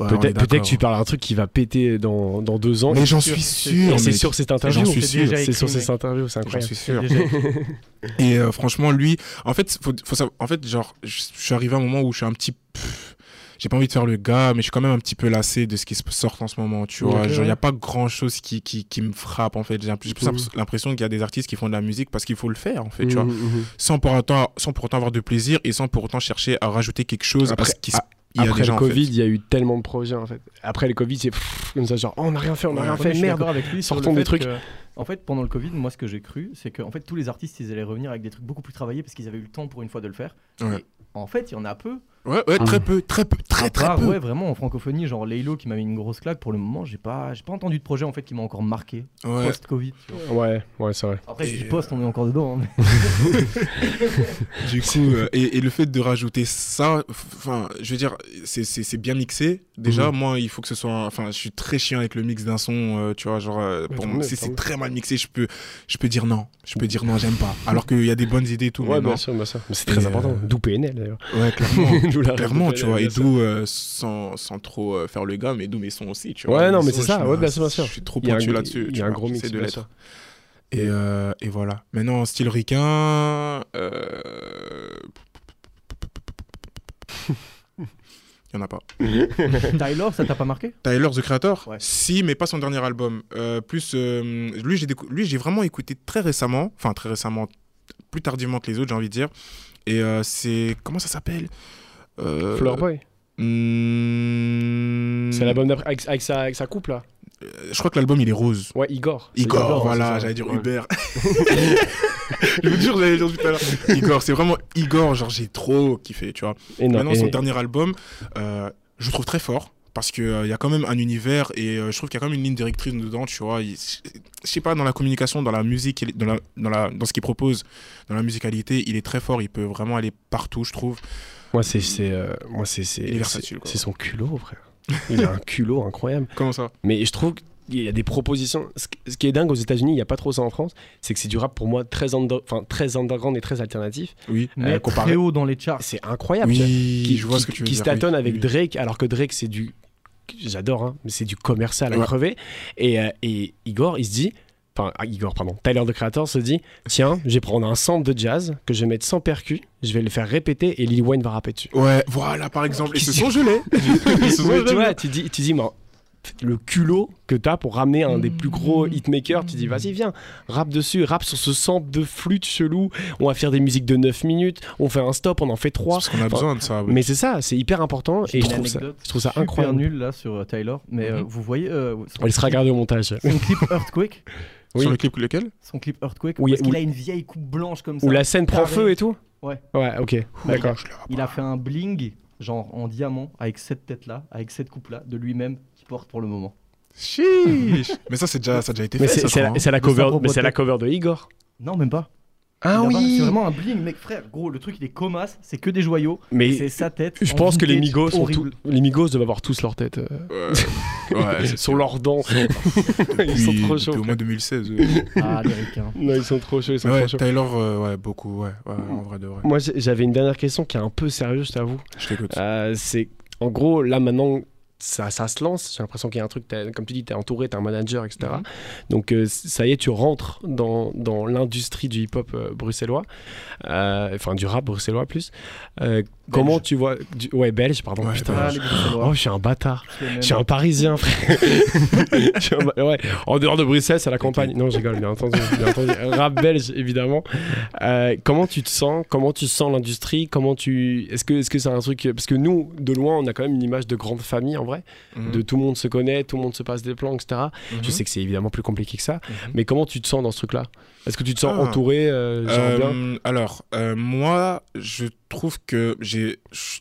Ouais, peut-être, que tu parles un truc qui va péter dans, dans deux ans. mais j'en suis sûr- c'est sur cette interview. J'en suis sûr C'est sur cette interview, c'est j'en incroyable. suis C'est sûr et euh, franchement lui en fait faut, faut savoir en fait genre je suis arrivé à un moment où je suis un petit pff, j'ai pas envie de faire le gars mais je suis quand même un petit peu lassé de ce qui se sort en ce moment tu vois genre il y ouais. a pas grand chose qui, qui, qui me frappe en fait j'ai Mhm. l'impression qu'il y a des artistes qui font de la musique parce qu'il faut le faire en fait tu vois Mhm, mhm. sans pour autant sans pour autant avoir de plaisir et sans pour autant chercher à rajouter quelque chose Après- à ce qui se- il Après le en fait. Covid, il y a eu tellement de projets en fait. Après le Covid, c'est comme ça, genre, oh, on n'a rien fait, on n'a Ouais, rien fait, merde. avec lui Sortons des trucs. que, en fait, pendant le Covid, moi, ce que j'ai cru, c'est qu'en fait, tous les artistes, ils allaient revenir avec des trucs beaucoup plus travaillés parce qu'ils avaient eu le temps pour une fois de le faire. Ouais. Et en fait, il y en a peu Ouais, ouais, très Ah. peu, très peu, très très peu. ouais, vraiment en francophonie, genre Laylo qui m'a mis une grosse claque. Pour le moment, j'ai pas, j'ai pas entendu de projet en fait qui m'a encore marqué Ouais. post-Covid. tu vois. Ouais, ouais, c'est vrai. Après, je dis post, on est encore dedans. hein, mais- Du coup, euh, et, et le fait de rajouter ça, enfin, je veux dire, c'est bien mixé. Déjà, Mhm. moi, il faut que ce soit. Enfin, je suis très chiant avec le mix d'un son, euh, tu vois, genre, euh, pour moi, si c'est très mal mixé, je peux, je peux dire non. Je peux dire non, j'aime pas. Alors qu'il y a des bonnes idées et tout, Ouais, mais bien non. sûr, bien sûr. Mais c'est très Et, important. euh, D'où PNL d'ailleurs. Ouais, clairement. Clairement, tu vois, et d'où, euh, sans, sans trop euh, faire le gars, mais d'où mes sons aussi, tu vois. Ouais, non, mais c'est ça, ouais, bien sûr, bien sûr. Je suis trop pointu là-dessus. il y a un gros mix, de l'être. Et, euh, et voilà. Maintenant, style ricain. Euh... Il n'y en a pas. Tyler, ça t'a pas marqué? Tyler, The Creator Ouais. Si, mais pas son dernier album. Euh, plus, euh, lui, j'ai décou- lui, j'ai vraiment écouté très récemment. Enfin, très récemment, plus tardivement que les autres, j'ai envie de dire. Et euh, c'est. Comment ça s'appelle? Euh... Flower Boy. hmm, C'est l'album d'après avec, avec sa, avec sa couple là. euh, Je crois que l'album, il est rose. Ouais, Igor. Igor, Igor, voilà, j'allais dire Ouais. Hubert. je vous jure, j'allais dire tout à l'heure. Igor, c'est vraiment Igor, genre j'ai trop kiffé, tu vois. Et non, Maintenant, et- son dernier album, euh, je le trouve très fort. Parce qu'il il y a quand même un univers et euh, je trouve qu'il y a quand même une ligne directrice dedans, tu vois. Je sais pas, dans la communication, dans la musique, dans, la, dans, la, dans ce qu'il propose, dans la musicalité, il est très fort. Il peut vraiment aller partout, je trouve. Moi, c'est c'est euh, son culot, frère. Il a un culot incroyable. Comment ça? Mais je trouve qu'il y a des propositions. Ce qui- est dingue aux États-Unis, il n'y a pas trop ça en France, c'est que c'est du rap pour moi très, under- enfin, très underground et très alternatif. Oui. Mais comparé- très haut dans les charts. C'est incroyable. Oui, qui, je vois qui- ce que tu veux qui dire. se tâtonne oui. avec Oui. Drake, alors que Drake, c'est du. J'adore, hein, mais c'est du commercial à Ouais. crever. Et, euh, et Igor, il se dit. Enfin, ah, Igor, pardon. Tyler, the Creator, se dit Tiens, je vais prendre un sample de jazz que je vais mettre sans percu, je vais le faire répéter et Lil Wayne va rapper dessus. Ouais, voilà, par exemple. Et ce son, je l'ai. Ce son, Ouais, je tu vois, tu dis, tu dis, mais le culot que t'as pour ramener un des plus gros Mmh. hitmakers, tu dis, vas-y, viens, rappe dessus, rappe sur ce sample de flûte chelou. On va faire des musiques de 9 minutes, on fait un stop, on en fait 3. Parce qu'on a besoin de ça. ouais. Mais c'est ça, c'est hyper important et je trouve, ça, je trouve ça super incroyable. nul là sur euh, Tyler. Mais euh, Mhm. vous voyez euh, son, On laissera regarder au montage. son clip Earthquake oui. Sur le clip, lequel Son clip Earthquake Oui, Parce qu'il a une vieille coupe blanche comme ça. Où la scène prend feu et tout Ouais. Ouais, ok, d'accord. Le vois Il a fait un bling, genre en diamant, avec cette tête-là, avec cette coupe-là, de lui-même, porte pour le moment. Chiche. Mais ça, c'est déjà, ça a déjà été fait. Mais je c'est la, hein. la cover, propre mais c'est la cover de Igor. Non, même pas. Ah pas- C'est vraiment un bling, mec, frère. Gros, le truc, il est comasse, c'est que des joyaux. Mais c'est sa tête. je en pense que les Migos, sont tous- les Migos doivent avoir tous leur tête euh, Ouais, ouais, sur leurs dents. ils sont trop chauds. au moins 2016. euh. Ah, les ricains. Non, ils sont trop chauds, ils sont ouais, trop chauds. Tyler, euh, ouais, beaucoup, ouais, ouais, en vrai de vrai. Moi, j'avais une dernière question qui est un peu sérieuse, je t'avoue. Je t'écoute. Euh, c'est en gros, là maintenant, ça, ça se lance. J'ai l'impression qu'il y a un truc, comme tu dis, tu es entouré, tu un manager, etc. Mhm. Donc, euh, ça y est, tu rentres dans, dans l'industrie du hip-hop euh, bruxellois, Euh, enfin du rap bruxellois plus. Comment tu vois. du- Ouais, belge, pardon. Ouais, putain. Belge. Oh, je suis un bâtard. Je suis un parisien, frère. Un ouais. En dehors de Bruxelles, c'est la campagne. Non, je rigole, bien entendu. Bien entendu. Rap belge, évidemment. Comment tu te sens Comment tu sens l'industrie Comment tu Est-ce que est-ce que c'est un truc Parce que nous, de loin, on a quand même une image de grande famille en vrai. Mhm. De tout le monde se connaît, tout le monde se passe des plans, etc. Je Mhm. sais que c'est évidemment plus compliqué que ça. Mhm. Mais comment tu te sens dans ce truc-là? Est-ce que tu te sens Ah. entouré euh, genre bien Euh, alors, euh, moi, je trouve que j'ai. je-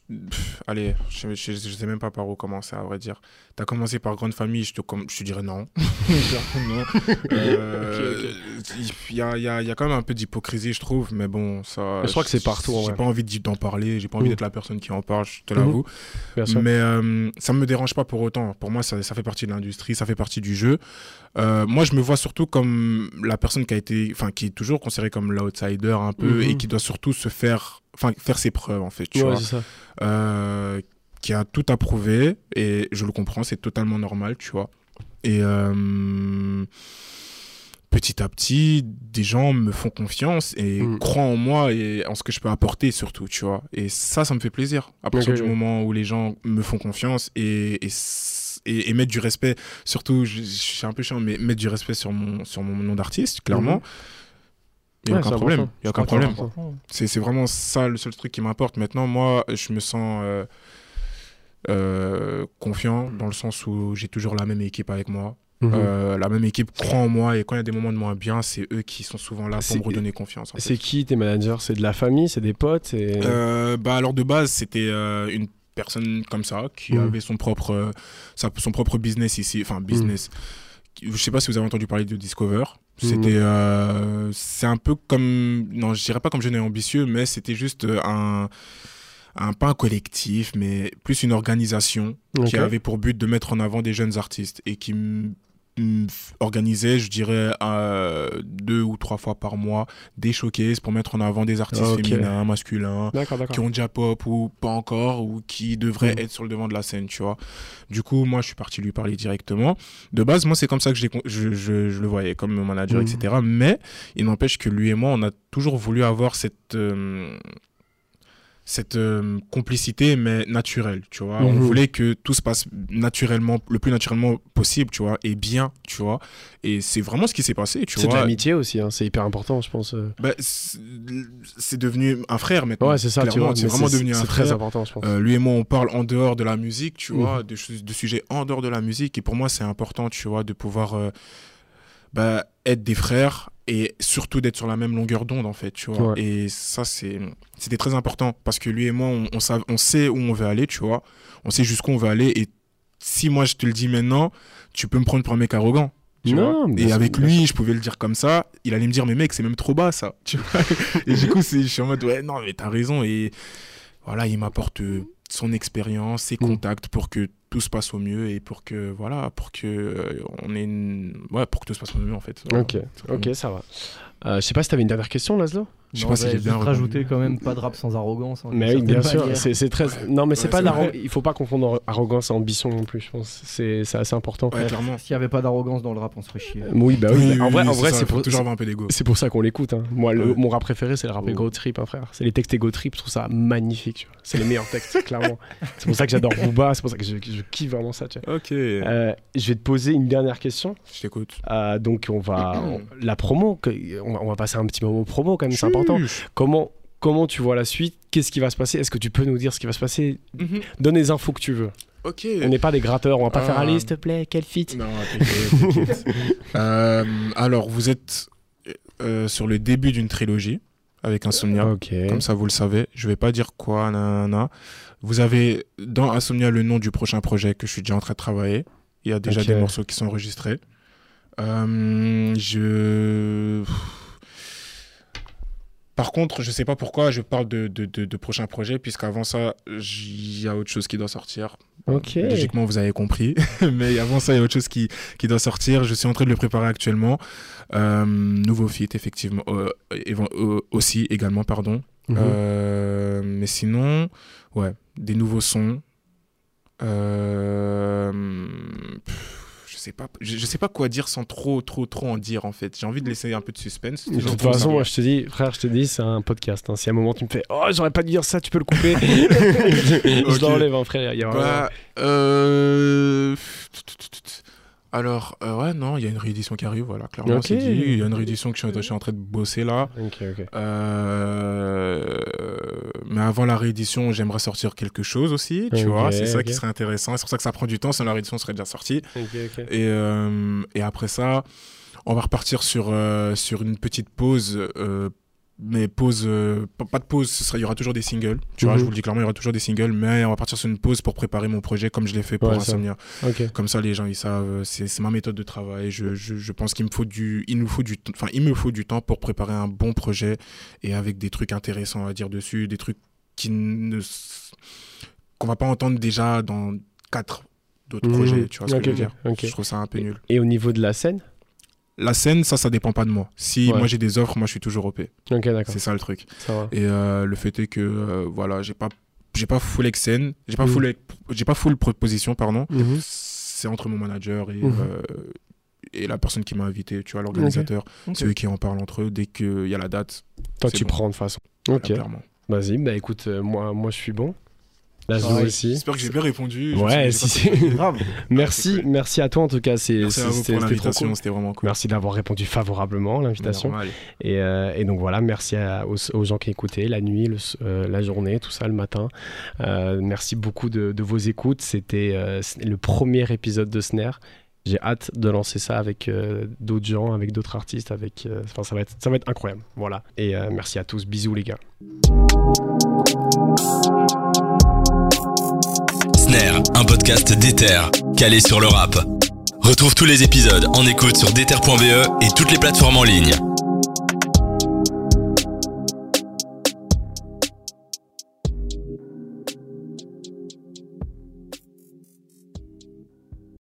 Allez, je, je, je sais même pas par où commencer, à vrai dire. T'as commencé par grande famille, je te, je te dirais non. non. Euh, Il y, a, il y a- il y a quand même un peu d'hypocrisie, je trouve, mais bon, ça. Je crois que c'est partout, J'ai vrai. pas envie d'en parler, j'ai pas envie Mhm. d'être la personne qui en parle, je te l'avoue. Sûr. Mais euh, ça me dérange pas pour autant. Pour moi, ça, ça fait partie de l'industrie, ça fait partie du jeu. Euh, moi, je me vois surtout comme la personne qui a été, enfin, qui est toujours considérée comme l'outsider un peu Mhm. et qui doit surtout se faire, enfin, faire ses preuves en fait. Tu Ouais, vois. ça. Euh, qui a tout approuvé et je le comprends, c'est totalement normal, tu vois. Et euh, petit à petit, des gens me font confiance et Mm. croient en moi et en ce que je peux apporter surtout, tu vois. Et ça, ça me fait plaisir. À partir du moment où les gens me font confiance et, et, s- et, et mettre du respect, surtout, je, je suis un peu chiant, mais mettre du respect sur mon, sur mon nom d'artiste, clairement. Il n'y a Ouais, aucun problème. Il y a aucun problème. C'est vraiment ça le seul truc qui m'importe. Maintenant, moi, je me sens euh, euh, confiant dans le sens où j'ai toujours la même équipe avec moi. Mhm. Euh, la même équipe croit en moi et quand il y a des moments de moins bien, c'est eux qui sont souvent là pour me redonner confiance. C'est qui tes managers? C'est de la famille? C'est des potes? Euh, bah alors de base c'était euh, une personne comme ça qui Mhm. avait son propre sa- son propre business ici enfin business Qui- je sais pas si vous avez entendu parler de Discover Mhm. c'était euh, c'est un peu comme non je dirais pas comme jeune et ambitieux mais c'était juste euh, un un pas un collectif mais plus une organisation qui avait pour but de mettre en avant des jeunes artistes et qui organisait, je dirais, euh, deux ou trois fois par mois des showcases pour mettre en avant des artistes féminins, masculins, qui ont déjà pop ou pas encore, ou qui devraient Mhm. être sur le devant de la scène, tu vois. Du coup, moi, je suis parti lui parler directement. De base, moi, c'est comme ça que je, le voyais, comme mon manager, Mhm. etc. Mais il n'empêche que lui et moi, on a toujours voulu avoir cette... euh, cette euh, complicité mais naturelle tu vois on Mhm. voulait que tout se passe naturellement le plus naturellement possible tu vois et bien tu vois et c'est vraiment ce qui s'est passé tu C'est de vois l'amitié aussi, hein, c'est hyper important, je pense. euh. Bah, c'est devenu un frère maintenant Ouais, c'est ça, tu vois. c'est vraiment devenu un C'est frère très important, je pense. euh, lui et moi, on parle en dehors de la musique, tu Mhm. vois, de, de sujets en dehors de la musique. Et pour moi, c'est important, tu vois, de pouvoir euh, bah, être des frères et surtout d'être sur la même longueur d'onde, en fait, tu vois. Ouais. Et ça, c'est c'était très important parce que lui et moi, on, on, sav- on sait où on veut aller, tu vois. On sait jusqu'où on veut aller. Et si moi, je te le dis maintenant, tu peux me prendre pour un mec arrogant. Tu Non, vois et avec lui, je pouvais le dire comme ça. Il allait me dire, mais mec, c'est même trop bas, ça. Tu vois et du coup, c'est- je suis en mode, ouais, non, mais t'as raison. Et voilà, il m'apporte euh, son expérience, ses Mm. contacts pour que tout se passe au mieux et pour que, voilà, pour que euh, on ait une... Ouais, pour que tout se passe au mieux, en fait. Voilà. Ok, ok, ça va. Euh, je sais pas si t'avais une dernière question, Laszlo? Je sais pas si j'ai bien rajouter quand même pas de rap sans arrogance. hein, Mais oui, bien sûr, c'est très. Non, mais c'est Ouais, pas c'est vrai. Il faut pas confondre arrogance et ambition non plus, je pense. C'est c'est assez important. Ouais, clairement. S'il y avait pas d'arrogance dans le rap, on se ferait chier. Oui, bah oui. en vrai, en vrai, c'est pour, toujours avoir un peu d'ego. c'est pour ça qu'on l'écoute. hein. Moi, le- mon rap préféré, c'est le rap Oh. Ego Trip, hein, frère. C'est les textes Ego Trip, je trouve ça magnifique. C'est les meilleurs textes, clairement. C'est pour ça que j'adore Booba, c'est pour ça que je, que je kiffe vraiment ça. tu vois. Ok, Euh, je vais te poser une dernière question. je t'écoute. Euh, donc, on va. on- la promo, que- on va, on va passer un petit moment promo quand même, c'est important. Comment, comment tu vois la suite? Qu'est-ce qui va se passer? Est-ce que tu peux nous dire ce qui va se passer? Mhm. Donne les infos que tu veux. Ok. On n'est pas des gratteurs, on va pas Ah. faire allez, s'il te plaît, quel fit? Non, t'inquiète, t'inquiète. Euh, alors, vous êtes euh, sur le début d'une trilogie avec Insomnia. Ok. Comme ça, vous le savez. Je vais pas dire quoi, nanana. Vous avez dans Insomnia le nom du prochain projet que je suis déjà en train de travailler. Il y a déjà des morceaux qui sont enregistrés. Euh, je. Par contre, je sais pas pourquoi je parle de, de, de, de prochain projet, puisqu'avant ça, il y a autre chose qui doit sortir. Ok. Logiquement, vous avez compris. Mais avant ça, il y a autre chose qui, qui doit sortir. Je suis en train de le préparer actuellement. Euh, nouveau feat, effectivement. euh, aussi, également, pardon. Mhm. Euh, mais sinon, ouais, des nouveaux sons. Euh, pff, je sais pas, je, je sais pas quoi dire sans trop, trop, trop en dire en fait. J'ai envie de laisser un peu de suspense. De toute façon, moi je te dis, frère, je te dis, c'est un podcast. hein. Si à un moment tu me fais, oh, j'aurais pas dû dire ça, tu peux le couper. je Ok. l'enlève, hein, frère. Il y a vraiment- Bah, euh, Alors, euh, ouais, non, il y a une réédition qui arrive, voilà, clairement, Ok. c'est dit. Il y a une réédition que je suis, je suis en train de bosser là. Ok, ok. Euh, Mais avant la réédition, j'aimerais sortir quelque chose aussi, tu vois. C'est ça qui serait intéressant. C'est pour ça que ça prend du temps, sinon la réédition serait déjà sortie. Ok, ok. Et, euh, et après ça, on va repartir sur, euh, sur une petite pause. Mais pause, euh, pas- de pause, ce sera, il y aura toujours des singles. Tu vois, Mhm. je vous le dis clairement, il y aura toujours des singles, mais on va partir sur une pause pour préparer mon projet comme je l'ai fait pour Ouais. Insomnia. Comme ça, les gens, ils savent, euh, c'est ma méthode de travail. Je, je, je pense qu'il me faut du, il nous faut du, enfin, il me faut du temps pour préparer un bon projet et avec des trucs intéressants à dire dessus, des trucs qui ne, qu'on va pas entendre déjà dans quatre d'autres Mhm. projets. Tu vois ce que je veux dire. Je trouve ça un peu nul. Et au niveau de la scène? La scène, ça, ça dépend pas de moi. Si Ouais. moi j'ai des offres, moi je suis toujours OP. Ok, d'accord. C'est ça le truc. Ça va. Et euh, le fait est que euh, voilà, j'ai pas, j'ai pas full ex scène, j'ai pas Mhm. full, j'ai pas full proposition, pardon. Mhm. C'est entre mon manager et, Mhm. euh, et la personne qui m'a invité, tu vois, l'organisateur. Ok. C'est eux qui en parlent entre eux dès qu'il y a la date. Toi, tu bon. prends de façon. Ok. Vas-y, bah écoute, moi, moi je suis bon. Aussi. J'espère que j'ai bien répondu. Ouais, si, si. Merci, cool. merci à toi en tout cas. C'était- cool. c'était vraiment cool. Merci d'avoir répondu favorablement à l'invitation. Et, euh, et donc voilà, merci à- aux, aux gens qui écoutaient la nuit, le euh, la journée, tout ça, le matin. Euh, merci beaucoup de, de vos écoutes. C'était euh, le premier épisode de Snare. J'ai hâte de lancer ça avec euh, d'autres gens, avec d'autres artistes, avec. euh, Enfin, ça va être, ça va être incroyable. Voilà. Et euh, merci à tous. Bisous les gars. Un podcast d'Ether, calé sur le rap. Retrouve tous les épisodes en écoute sur déter.be et toutes les plateformes en ligne.